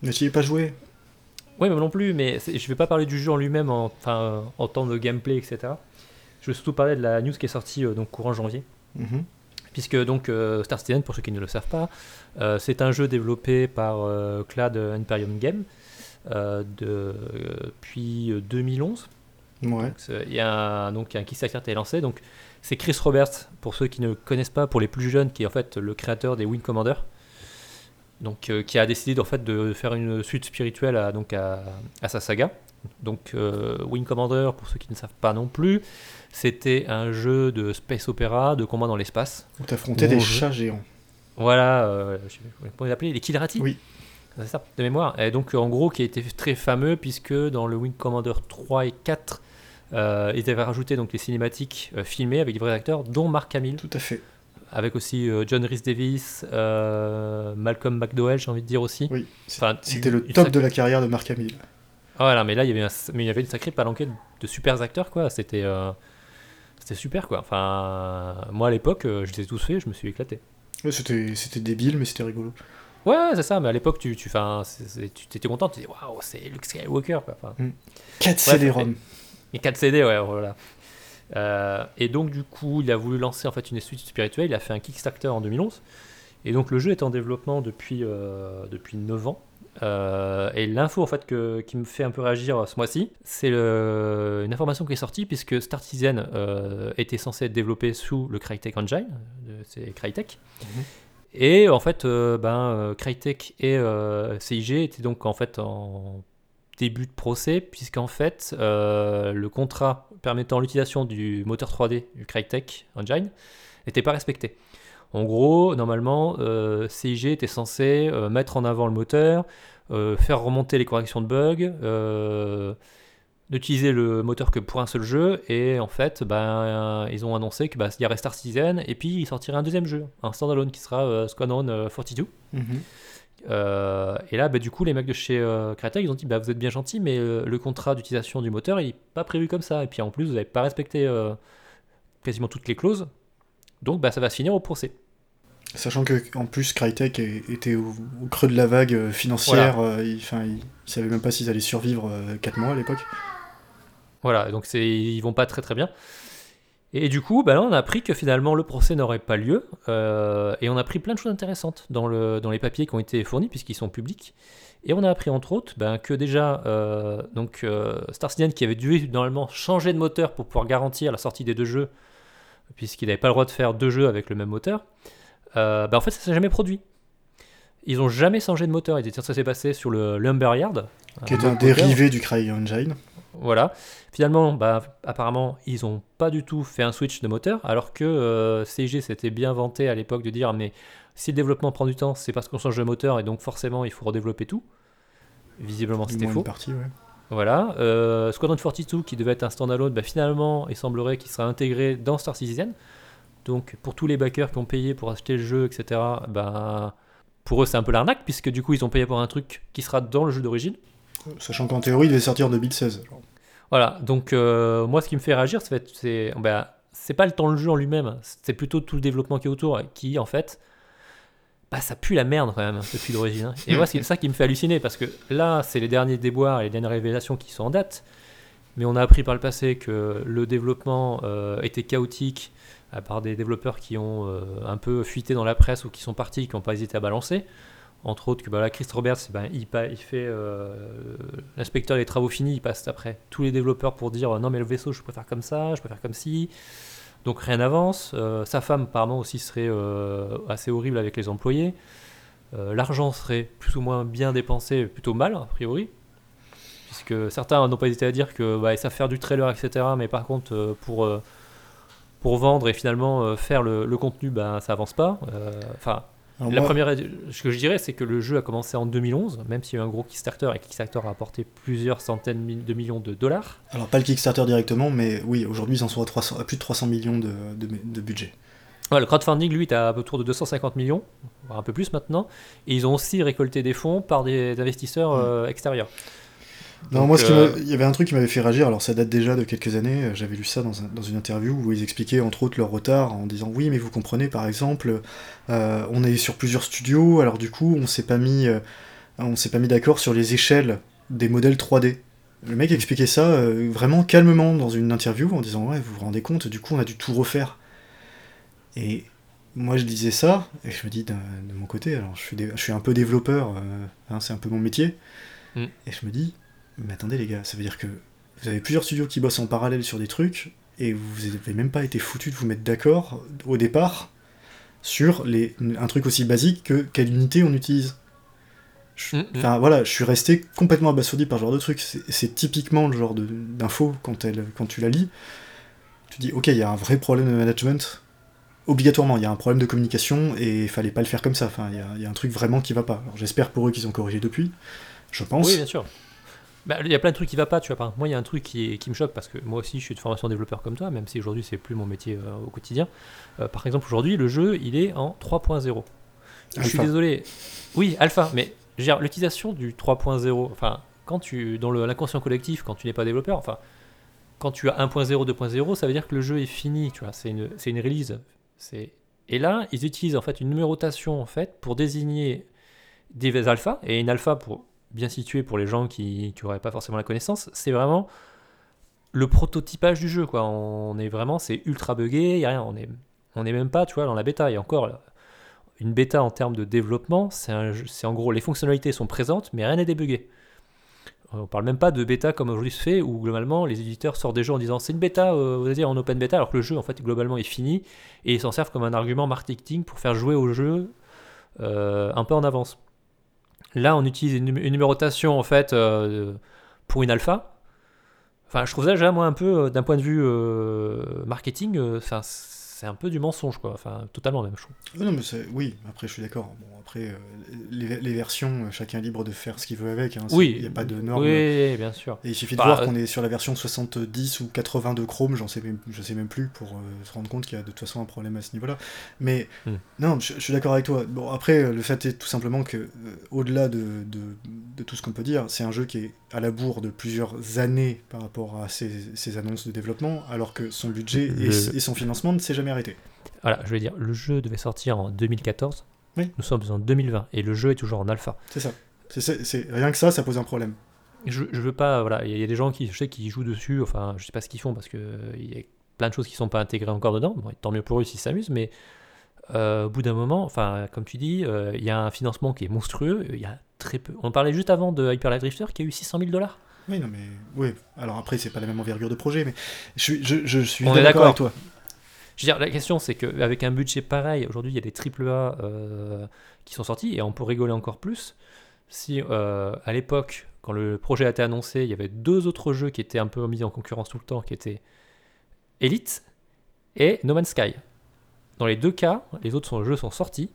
Mais tu n'y pas joué Oui, mais non plus, mais je vais pas parler du jeu en lui-même en, en temps de gameplay, etc. Je vais surtout parler de la news qui est sortie euh, donc courant janvier. Mhm. Puisque donc euh, Star Citizen, pour ceux qui ne le savent pas, euh, c'est un jeu développé par Clad Imperium Game de- depuis euh, 2011. Ouais. Donc, c'est- Il y a un, donc un Kickstarter qui est lancé. Donc c'est Chris Roberts, pour ceux qui ne connaissent pas, pour les plus jeunes, qui est en fait le créateur des Wing Commander. Donc euh, qui a décidé en fait de faire une suite spirituelle à, donc à, à sa saga. Donc euh, Wing Commander, pour ceux qui ne savent pas non plus, c'était un jeu de space opéra, de combat dans l'espace. Où t'affrontais des jeu. chats géants. Voilà, euh, je sais pas comment les appeler, les Killerati Oui. C'est ça, de mémoire. Et donc, en gros, qui a été très fameux, puisque dans le Wing Commander 3 et 4, euh, ils avaient rajouté donc, les cinématiques euh, filmées avec des vrais acteurs, dont Mark Hamill, Tout à fait. avec aussi John Rhys Davis, Malcolm McDowell, j'ai envie de dire aussi. Oui. Enfin, C'était le top de la carrière de Mark Hamill. Ah, Voilà, mais là, il y avait, un- mais il y avait une sacrée palanquée de, de super acteurs, quoi. C'était euh, c'était super, quoi. Enfin, moi, à l'époque, euh, je les ai tous faits, je me suis éclaté. Ouais, C'était c'était débile, mais c'était rigolo. Ouais, ouais, c'est ça, mais à l'époque, tu, tu, enfin, c'est- c'est- tu étais content, tu disais, waouh, c'est Luke Skywalker, quoi. Enfin, 4 CD-ROM. et 4 CD, ouais, voilà. Euh, et donc, du coup, il a voulu lancer en fait une suite spirituelle, il a fait un Kickstarter en 2011. Et donc, le jeu est en développement depuis, euh, depuis 9 ans. Euh, et l'info en fait que, qui me fait un peu réagir ce mois-ci, c'est une information qui est sortie puisque Star Citizen euh, était censé être développé sous le Crytek Engine, de- c'est Crytek. Mhm. Et en fait, euh, ben, euh, Crytek et euh, CIG étaient donc en fait en début de procès puisqu'en fait euh, le contrat permettant l'utilisation du moteur 3D du Crytek Engine n'était pas respecté. En gros, normalement, euh, CIG était censé euh, mettre en avant le moteur, euh, faire remonter les corrections de bugs, n'utiliser le moteur que pour un seul jeu, et en fait, ben, ils ont annoncé qu'il bah, il y aurait Star Citizen, et puis il sortirait un deuxième jeu, un standalone qui sera Squadron euh, 42. Mhm. Et là, bah, du coup, les mecs de chez Crytek, ils ont dit bah, Vous êtes bien gentil, mais le contrat d'utilisation du moteur, il n'est pas prévu comme ça. Et puis en plus, vous n'avez pas respecté quasiment toutes les clauses. Donc, bah, ça va se finir au procès. Sachant que en plus Crytek était au, au creux de la vague euh, financière, euh, ils, ils savaient même pas s'ils allaient survivre 4 mois à l'époque. Voilà, donc ils vont pas très très bien. Et du coup, bah là, on a appris que finalement le procès n'aurait pas lieu. euh, et on a appris plein de choses intéressantes dans, le, dans les papiers qui ont été fournis, puisqu'ils sont publics. Et on a appris entre autres ben, que déjà, euh, donc, euh, Star Citizen, qui avait dû normalement changer de moteur pour pouvoir garantir la sortie des deux jeux, puisqu'il n'avait pas le droit de faire deux jeux avec le même moteur, euh, ben, en fait, ça s'est jamais produit. Ils n'ont jamais changé de moteur. Ça s'est passé sur le Lumberyard. Qui est autre un moteur. dérivé du Cry Engine. Voilà. Finalement, bah, apparemment, ils n'ont pas du tout fait un switch de moteur, alors que euh, CIG s'était bien vanté à l'époque de dire mais si le développement prend du temps, c'est parce qu'on change de moteur et donc forcément il faut redévelopper tout. Visiblement, Du c'était faux. une partie, ouais. Voilà. Euh, Squadron 42, qui devait être un standalone, bah, finalement, il semblerait qu'il sera intégré dans Star Citizen. Donc, pour tous les backers qui ont payé pour acheter le jeu, etc., bah, pour eux, c'est un peu l'arnaque, puisque du coup, ils ont payé pour un truc qui sera dans le jeu d'origine. Sachant qu'en théorie, il devait sortir en 2016. genre. Voilà, donc euh, moi ce qui me fait réagir, c'est bah, c'est pas le temps le jeu en lui-même, c'est plutôt tout le développement qui est autour qui en fait bah ça pue la merde quand même depuis l'origine. hein. Et moi c'est ça qui me fait halluciner parce que là c'est les derniers déboires et les dernières révélations qui sont en date, mais on a appris par le passé que le développement euh, était chaotique à part des développeurs qui ont euh, un peu fuité dans la presse ou qui sont partis, qui n'ont pas hésité à balancer. entre autres que bah, là, Chris Roberts, ben, il, pa- il fait euh, l'inspecteur des travaux finis, il passe après tous les développeurs pour dire non mais le vaisseau je préfère comme ça, je préfère comme ci. Donc rien n'avance. Euh, sa femme apparemment aussi serait euh, assez horrible avec les employés. Euh, L'argent serait plus ou moins bien dépensé, plutôt mal a priori. Puisque certains n'ont pas hésité à dire que bah, savent faire du trailer, etc. Mais par contre, pour, vendre et finalement faire le, contenu, bah, ça avance pas. Alors la moi- première, ce que je dirais, c'est que le jeu a commencé en 2011, même s'il y a eu un gros Kickstarter et Kickstarter a apporté plusieurs centaines de millions de dollars. Alors pas le Kickstarter directement, mais oui, aujourd'hui ils en sont à, 300 à plus de 300 millions de, de, de budget. Ouais, le crowdfunding, lui, est à autour de 250 millions, un peu plus maintenant. Et ils ont aussi récolté des fonds par des investisseurs euh, extérieurs. Non, Donc, moi, euh, il y avait un truc qui m'avait fait réagir, alors ça date déjà de quelques années, euh, j'avais lu ça dans, un- dans une interview où ils expliquaient entre autres leur retard en disant oui, mais vous comprenez, par exemple, euh, on est sur plusieurs studios, alors du coup, on s'est pas mis, euh, on s'est pas mis d'accord sur les échelles des modèles 3D. Le mec expliquait ça vraiment calmement dans une interview en disant ouais, vous vous rendez compte, du coup, on a dû tout refaire. Et moi, je disais ça, et je me dis de, de mon côté, alors je suis, je suis un peu développeur, hein, c'est un peu mon métier, Mm. et je me dis, mais attendez les gars, ça veut dire que vous avez plusieurs studios qui bossent en parallèle sur des trucs, et vous avez même pas été foutu de vous mettre d'accord au départ sur les, un truc aussi basique que quelle unité on utilise. Mm, mm. Enfin voilà, je suis resté complètement abasourdi par ce genre de truc. C'est typiquement le genre d'info quand, elle- quand tu la lis. Tu dis, ok, il y a un vrai problème de management. Obligatoirement, il y a un problème de communication et il fallait pas le faire comme ça. Enfin, il y a, il y a un truc vraiment qui va pas. J'espère pour eux qu'ils ont corrigé depuis. Je pense. Oui, bien sûr. Bah, Il y a plein de trucs qui va pas, tu vois. Par exemple, moi, il y a un truc qui, est- qui me choque parce que moi aussi, je suis de formation développeur comme toi, même si aujourd'hui, c'est plus mon métier euh, au quotidien. Euh, par exemple, aujourd'hui, le jeu, il est en 3.0. Je suis désolé. Oui, alpha, mais l'utilisation du 3.0, enfin, quand tu, dans l'inconscient collectif, quand tu n'es pas développeur, enfin, quand tu as 1.0, 2.0, ça veut dire que le jeu est fini, tu vois, c'est une, une release. C'est... Et là, ils utilisent en fait une numérotation en fait pour désigner des alphas, et une alpha pour bien situer pour les gens qui n'auraient pas forcément la connaissance, c'est vraiment le prototypage du jeu, quoi. On est vraiment, c'est ultra buggé, y a rien, on est, on est même pas, tu vois, dans la bêta, et encore, là, une bêta en termes de développement, c'est, en gros les fonctionnalités sont présentes, mais rien n'est débugué. On parle même pas de bêta comme aujourd'hui se fait, où globalement les éditeurs sortent des jeux en disant c'est une bêta, euh, vous allez dire en open bêta, alors que le jeu en fait globalement est fini, et ils s'en servent comme un argument marketing pour faire jouer au jeu euh, un peu en avance. Là, on utilise une, numé- une numérotation en fait euh, pour une alpha. Enfin, je trouve ça déjà moi un peu euh, d'un point de vue euh, marketing, c'est un peu du mensonge quoi. Enfin, totalement même je trouve. Non, mais c'est- oui, après je suis d'accord. Bon, après, euh, les, les versions, euh, chacun est libre de faire ce qu'il veut avec. hein. Oui, Il n'y a pas de normes. Oui, bien sûr. Et il suffit de Bah, voir euh, qu'on est sur la version 70 ou 80 de Chrome, j'en sais même, je sais même plus, pour euh, se rendre compte qu'il y a de toute façon un problème à ce niveau-là. Mais Hmm. non, je, je suis d'accord avec toi. Bon, après, le fait est tout simplement que, euh, au-delà de, de, de tout ce qu'on peut dire, c'est un jeu qui est à la bourre de plusieurs années par rapport à ses, ses annonces de développement, alors que son budget et, Le- et son financement ne s'est jamais arrêté. Voilà, je vais dire, le jeu devait sortir en 2014. Oui. Nous sommes en 2020 et le jeu est toujours en alpha. C'est ça. C'est- rien que ça, ça pose un problème. Je, je veux pas, voilà, il y, a- il y a des gens qui, je sais, qui jouent dessus. Enfin, je sais pas ce qu'ils font parce que euh, il y a plein de choses qui sont pas intégrées encore dedans. Bon, tant mieux pour eux s'ils s'amusent, mais euh, au bout d'un moment, enfin, comme tu dis, euh, il y a un financement qui est monstrueux. Il y a très peu. On parlait juste avant de Hyper Light Drifter qui a eu 600 000 dollars. Oui, non, mais. Oui, alors après, c'est pas la même envergure de projet, mais je suis, je, je suis On est d'accord avec toi. Je veux dire, la question, c'est qu'avec un budget pareil, aujourd'hui, il y a des AAA euh, qui sont sortis et on peut rigoler encore plus. Si euh, à l'époque, quand le projet a été annoncé, il y avait deux autres jeux qui étaient un peu mis en concurrence tout le temps, qui étaient Elite et No Man's Sky. Dans les deux cas, les autres sont- jeux sont sortis.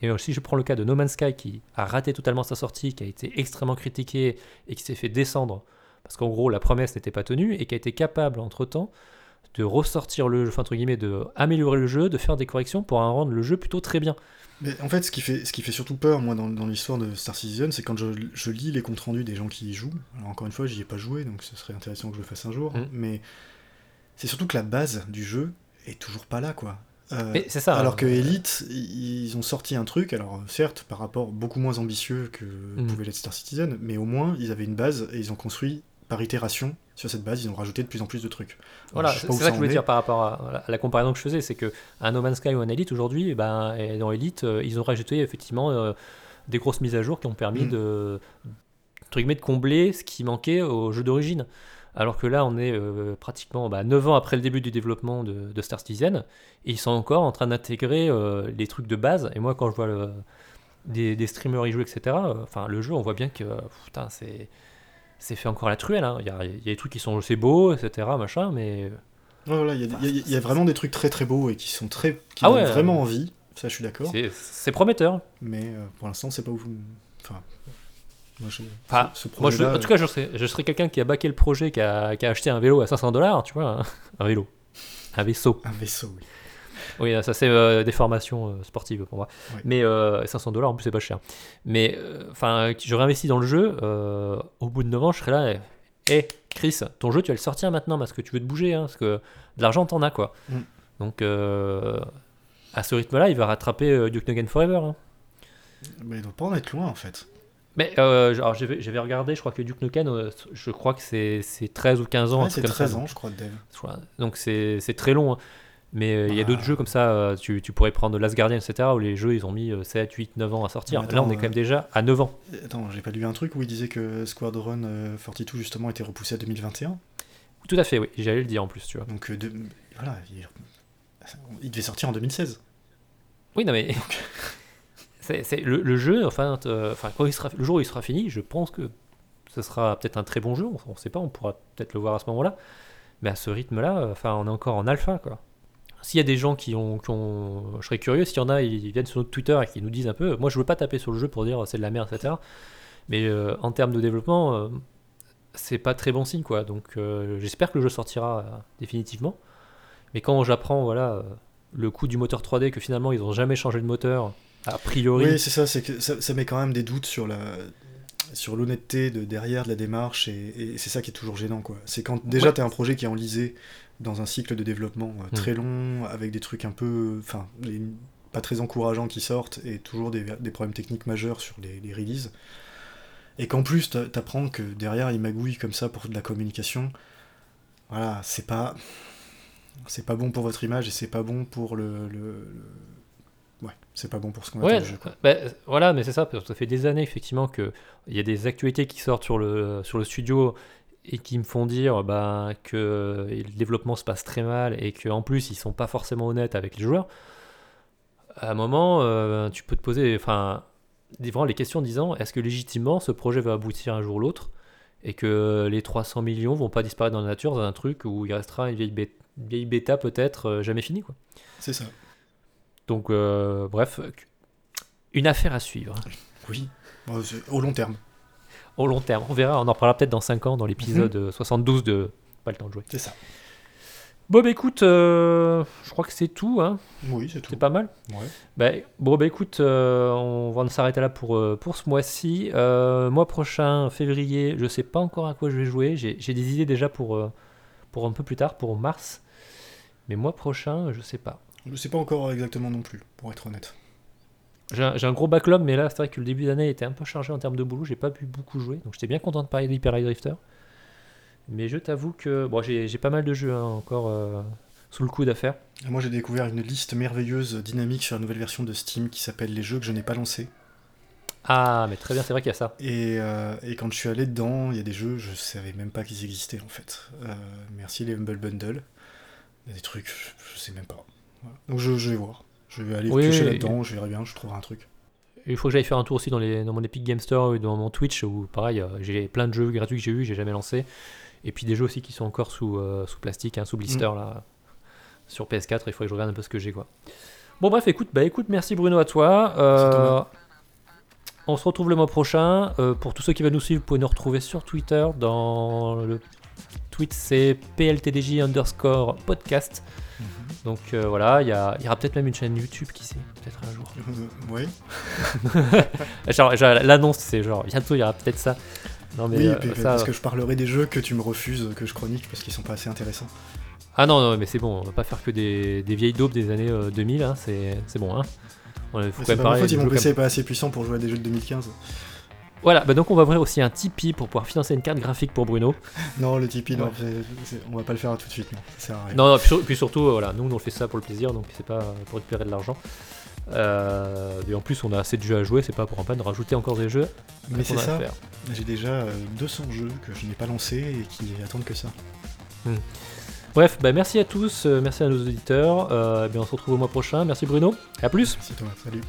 Et euh, si je prends le cas de No Man's Sky qui a raté totalement sa sortie, qui a été extrêmement critiqué et qui s'est fait descendre parce qu'en gros la promesse n'était pas tenue et qui a été capable entre temps de ressortir le jeu, enfin, entre guillemets, de améliorer le jeu, de faire des corrections pour en rendre le jeu plutôt très bien. Mais en fait, ce qui fait, ce qui fait surtout peur, moi, dans, dans l'histoire de Star Citizen, c'est quand je, je lis les comptes rendus des gens qui y jouent. Alors, encore une fois, j'y ai pas joué, donc ce serait intéressant que je le fasse un jour. Mm. Mais c'est surtout que la base du jeu est toujours pas là, quoi. Euh, Mais c'est ça. alors hein. que Elite, ils ont sorti un truc, alors certes, par rapport beaucoup moins ambitieux que Mm. pouvait l'être Star Citizen, mais au moins, ils avaient une base et ils ont construit par itération. Sur cette base, ils ont rajouté de plus en plus de trucs. Voilà, c'est ça que je voulais est. dire par rapport à, la comparaison que je faisais, c'est que un No Man's Sky ou un Elite aujourd'hui, eh ben, et dans Elite, euh, ils ont rajouté effectivement euh, des grosses mises à jour qui ont permis Mm. de, guillemets, de combler ce qui manquait au jeu d'origine. Alors que là, on est euh, pratiquement bah, 9 ans après le début du développement de, de Star Citizen, et ils sont encore en train d'intégrer euh, les trucs de base. Et moi, quand je vois le- des, des streamers y jouer, etc., euh, enfin, le jeu, on voit bien que putain, c'est c'est fait encore la truelle. hein. Il y, a, il y a des trucs qui sont c'est beau, etc., machin, mais voilà, il y, a- y y vraiment des trucs très très beaux et qui sont très. qui Ah donnent ouais, vraiment envie, ça je suis d'accord. c'est- prometteur. Mais pour l'instant, c'est pas où. Enfin. Moi, je- Enfin, ce Moi, je- projet-là, en tout cas, je serais, je serais quelqu'un qui a baqué le projet, qui a, qui a acheté un vélo à 500 dollars, tu vois, un, un vélo, un vaisseau. un vaisseau, oui. Oui, ça c'est euh, des formations euh, sportives pour moi. Mais euh, 500 dollars en plus c'est pas cher. Mais euh, enfin, j'aurais investi dans le jeu. au bout de 9 ans, je serais là. Hé, Chris, ton jeu tu vas le sortir maintenant parce que tu veux te bouger, hein, parce que de l'argent t'en as quoi. Mm. Donc à ce rythme-là, il va rattraper Duke Nukem Forever. hein. Mais il doit pas en être loin en fait. Mais euh, alors, j'avais regardé, je crois que Duke Nukem, euh, je crois que c'est c'est 13 ou 15 ans. Ouais, c'est comme ça. 13 ans, je crois, de dev. Donc c'est très long. hein. Mais euh, il y a Ah. d'autres jeux comme ça, tu, tu pourrais prendre Last Guardian, etc., où les jeux ils ont mis euh, 7, 8, 9 ans à sortir. Là on est quand même déjà à 9 ans. Attends, j'ai pas lu un truc où il disait que Squadron euh, 42 justement était repoussé à 2021. Tout à fait, oui, j'allais le dire en plus, tu vois. Donc de- voilà, il... il devait sortir en 2016. Oui, non mais. c'est- le, jeu, enfin, euh, enfin quand il sera, le jour où il sera fini, je pense que ce sera peut-être un très bon jeu, on, on sait pas, on pourra peut-être le voir à ce moment-là. Mais à ce rythme-là, euh, enfin, on est encore en alpha. S'il y a des gens qui ont, Je serais curieux, s'il y en a, ils viennent sur notre Twitter et qui nous disent un peu. Moi, je veux pas taper sur le jeu pour dire c'est de la merde, etc. Mais euh, en termes de développement, euh, c'est pas très bon signe, quoi. Donc, euh, j'espère que le jeu sortira euh, définitivement. Mais quand j'apprends, voilà, euh, le coup du moteur 3D, que finalement, ils ont jamais changé de moteur, a priori. Oui, c'est ça, c'est que ça, ça met quand même des doutes sur la sur l'honnêteté de derrière de la démarche et, et c'est ça qui est toujours gênant quoi. C'est quand déjà Ouais. tu as un projet qui est enlisé dans un cycle de développement euh, très long avec des trucs un peu enfin pas très encourageants qui sortent et toujours des, des problèmes techniques majeurs sur les, les releases. Et qu'en plus t'a- t'apprends que derrière ils magouillent comme ça pour de la communication. Voilà, c'est pas c'est pas bon pour votre image et c'est pas bon pour le, le- le- ouais, c'est pas bon pour ce qu'on attend Ouais, du jeu. bah, voilà, mais c'est ça, parce que ça fait des années effectivement qu'il y a des actualités qui sortent sur le, sur le studio et qui me font dire bah, que le développement se passe très mal et qu'en plus ils sont pas forcément honnêtes avec les joueurs. À un moment, euh, tu peux te poser enfin, les questions en disant est-ce que légitimement ce projet va aboutir un jour ou l'autre et que les 300 millions vont pas disparaître dans la nature dans un truc où il restera une vieille, bê- vieille bêta peut-être euh, jamais finie. C'est ça. Donc euh, bref, une affaire à suivre. Oui, au long terme, Au long terme, on verra, on en reparlera peut-être dans 5 ans dans l'épisode euh, 72 de Pas le temps de jouer. c'est ça. Bon bah écoute, euh, je crois que c'est tout, hein. Oui, c'est tout. c'est pas mal. Ouais. Bah, bon bah écoute, euh, on va s'arrêter là pour, euh, pour ce mois-ci. Mois prochain, février, je sais pas encore à quoi je vais jouer. J'ai des idées déjà pour, pour un peu plus tard, pour mars. Mais mois prochain, je sais pas. Je sais pas encore exactement non plus, pour être honnête. J'ai un, gros backlog, mais là, c'est vrai que le début d'année était un peu chargé en termes de boulot. J'ai pas pu beaucoup jouer, donc j'étais bien content de parler d'Hyper Light Drifter. Mais je t'avoue que bon, j'ai pas mal de jeux hein, encore euh, sous le coude à faire. Et Moi, j'ai découvert une liste merveilleuse, dynamique sur la nouvelle version de Steam qui s'appelle Les jeux que je n'ai pas lancés. Ah, mais très bien, c'est vrai qu'il y a ça. Et, euh, et quand je suis allé dedans, il y a des jeux, je savais même pas qu'ils existaient en fait. Euh, merci les Humble Bundle. Il y a des trucs, je, je sais même pas. Voilà. Donc je, je vais voir. Je vais aller Oui, piocher là-dedans, je verrai bien, je trouverai un truc. Il faut que j'aille faire un tour aussi dans, les, dans mon Epic Game Store ou dans mon Twitch où, pareil, euh, j'ai plein de jeux gratuits que j'ai eu, j'ai jamais lancé. Et puis des jeux aussi qui sont encore sous, euh, sous plastique, hein, sous blister là, sur PS4. Il faudrait que je regarde un peu ce que j'ai quoi. Bon, bref, écoute, bah écoute, merci Bruno à toi. Euh, on se retrouve le mois prochain. Euh, pour tous ceux qui veulent nous suivre, vous pouvez nous retrouver sur Twitter. Dans le tweet, c'est PLTDJ underscore podcast. Donc euh, voilà, il y, a- il y aura peut-être même une chaîne YouTube qui sait, peut-être un jour. Euh. Genre, genre, l'annonce, c'est genre bientôt il y aura peut-être ça. Non mais oui, euh, puis- ça. parce que je parlerai des jeux que tu me refuses que je chronique parce qu'ils sont pas assez intéressants. Ah non, non, mais c'est bon, on va pas faire que des, des vieilles daubes des années euh, 2000, hein, c'est c'est bon. Hein. On- faut quand même pas parler mon PC comme- est pas assez puissant pour jouer à des jeux de 2015. Voilà, bah donc on va ouvrir aussi un Tipeee pour pouvoir financer une carte graphique pour Bruno. Non, le Tipeee, non, Ouais. c'est- on va pas le faire tout de suite, non. Ça. Non, non, puis, sur- puis surtout, euh, voilà, nous on fait ça pour le plaisir, donc c'est pas pour récupérer de l'argent. Euh, et en plus, on a assez de jeux à jouer, c'est pas pour un peine de rajouter encore des jeux. Mais c'est ça, j'ai déjà euh, 200 jeux que je n'ai pas lancés et qui attendent que ça. Bref, bah merci à tous, euh, merci à nos auditeurs. Euh, bien, on se retrouve au mois prochain. Merci Bruno, et à plus. Merci toi, salut.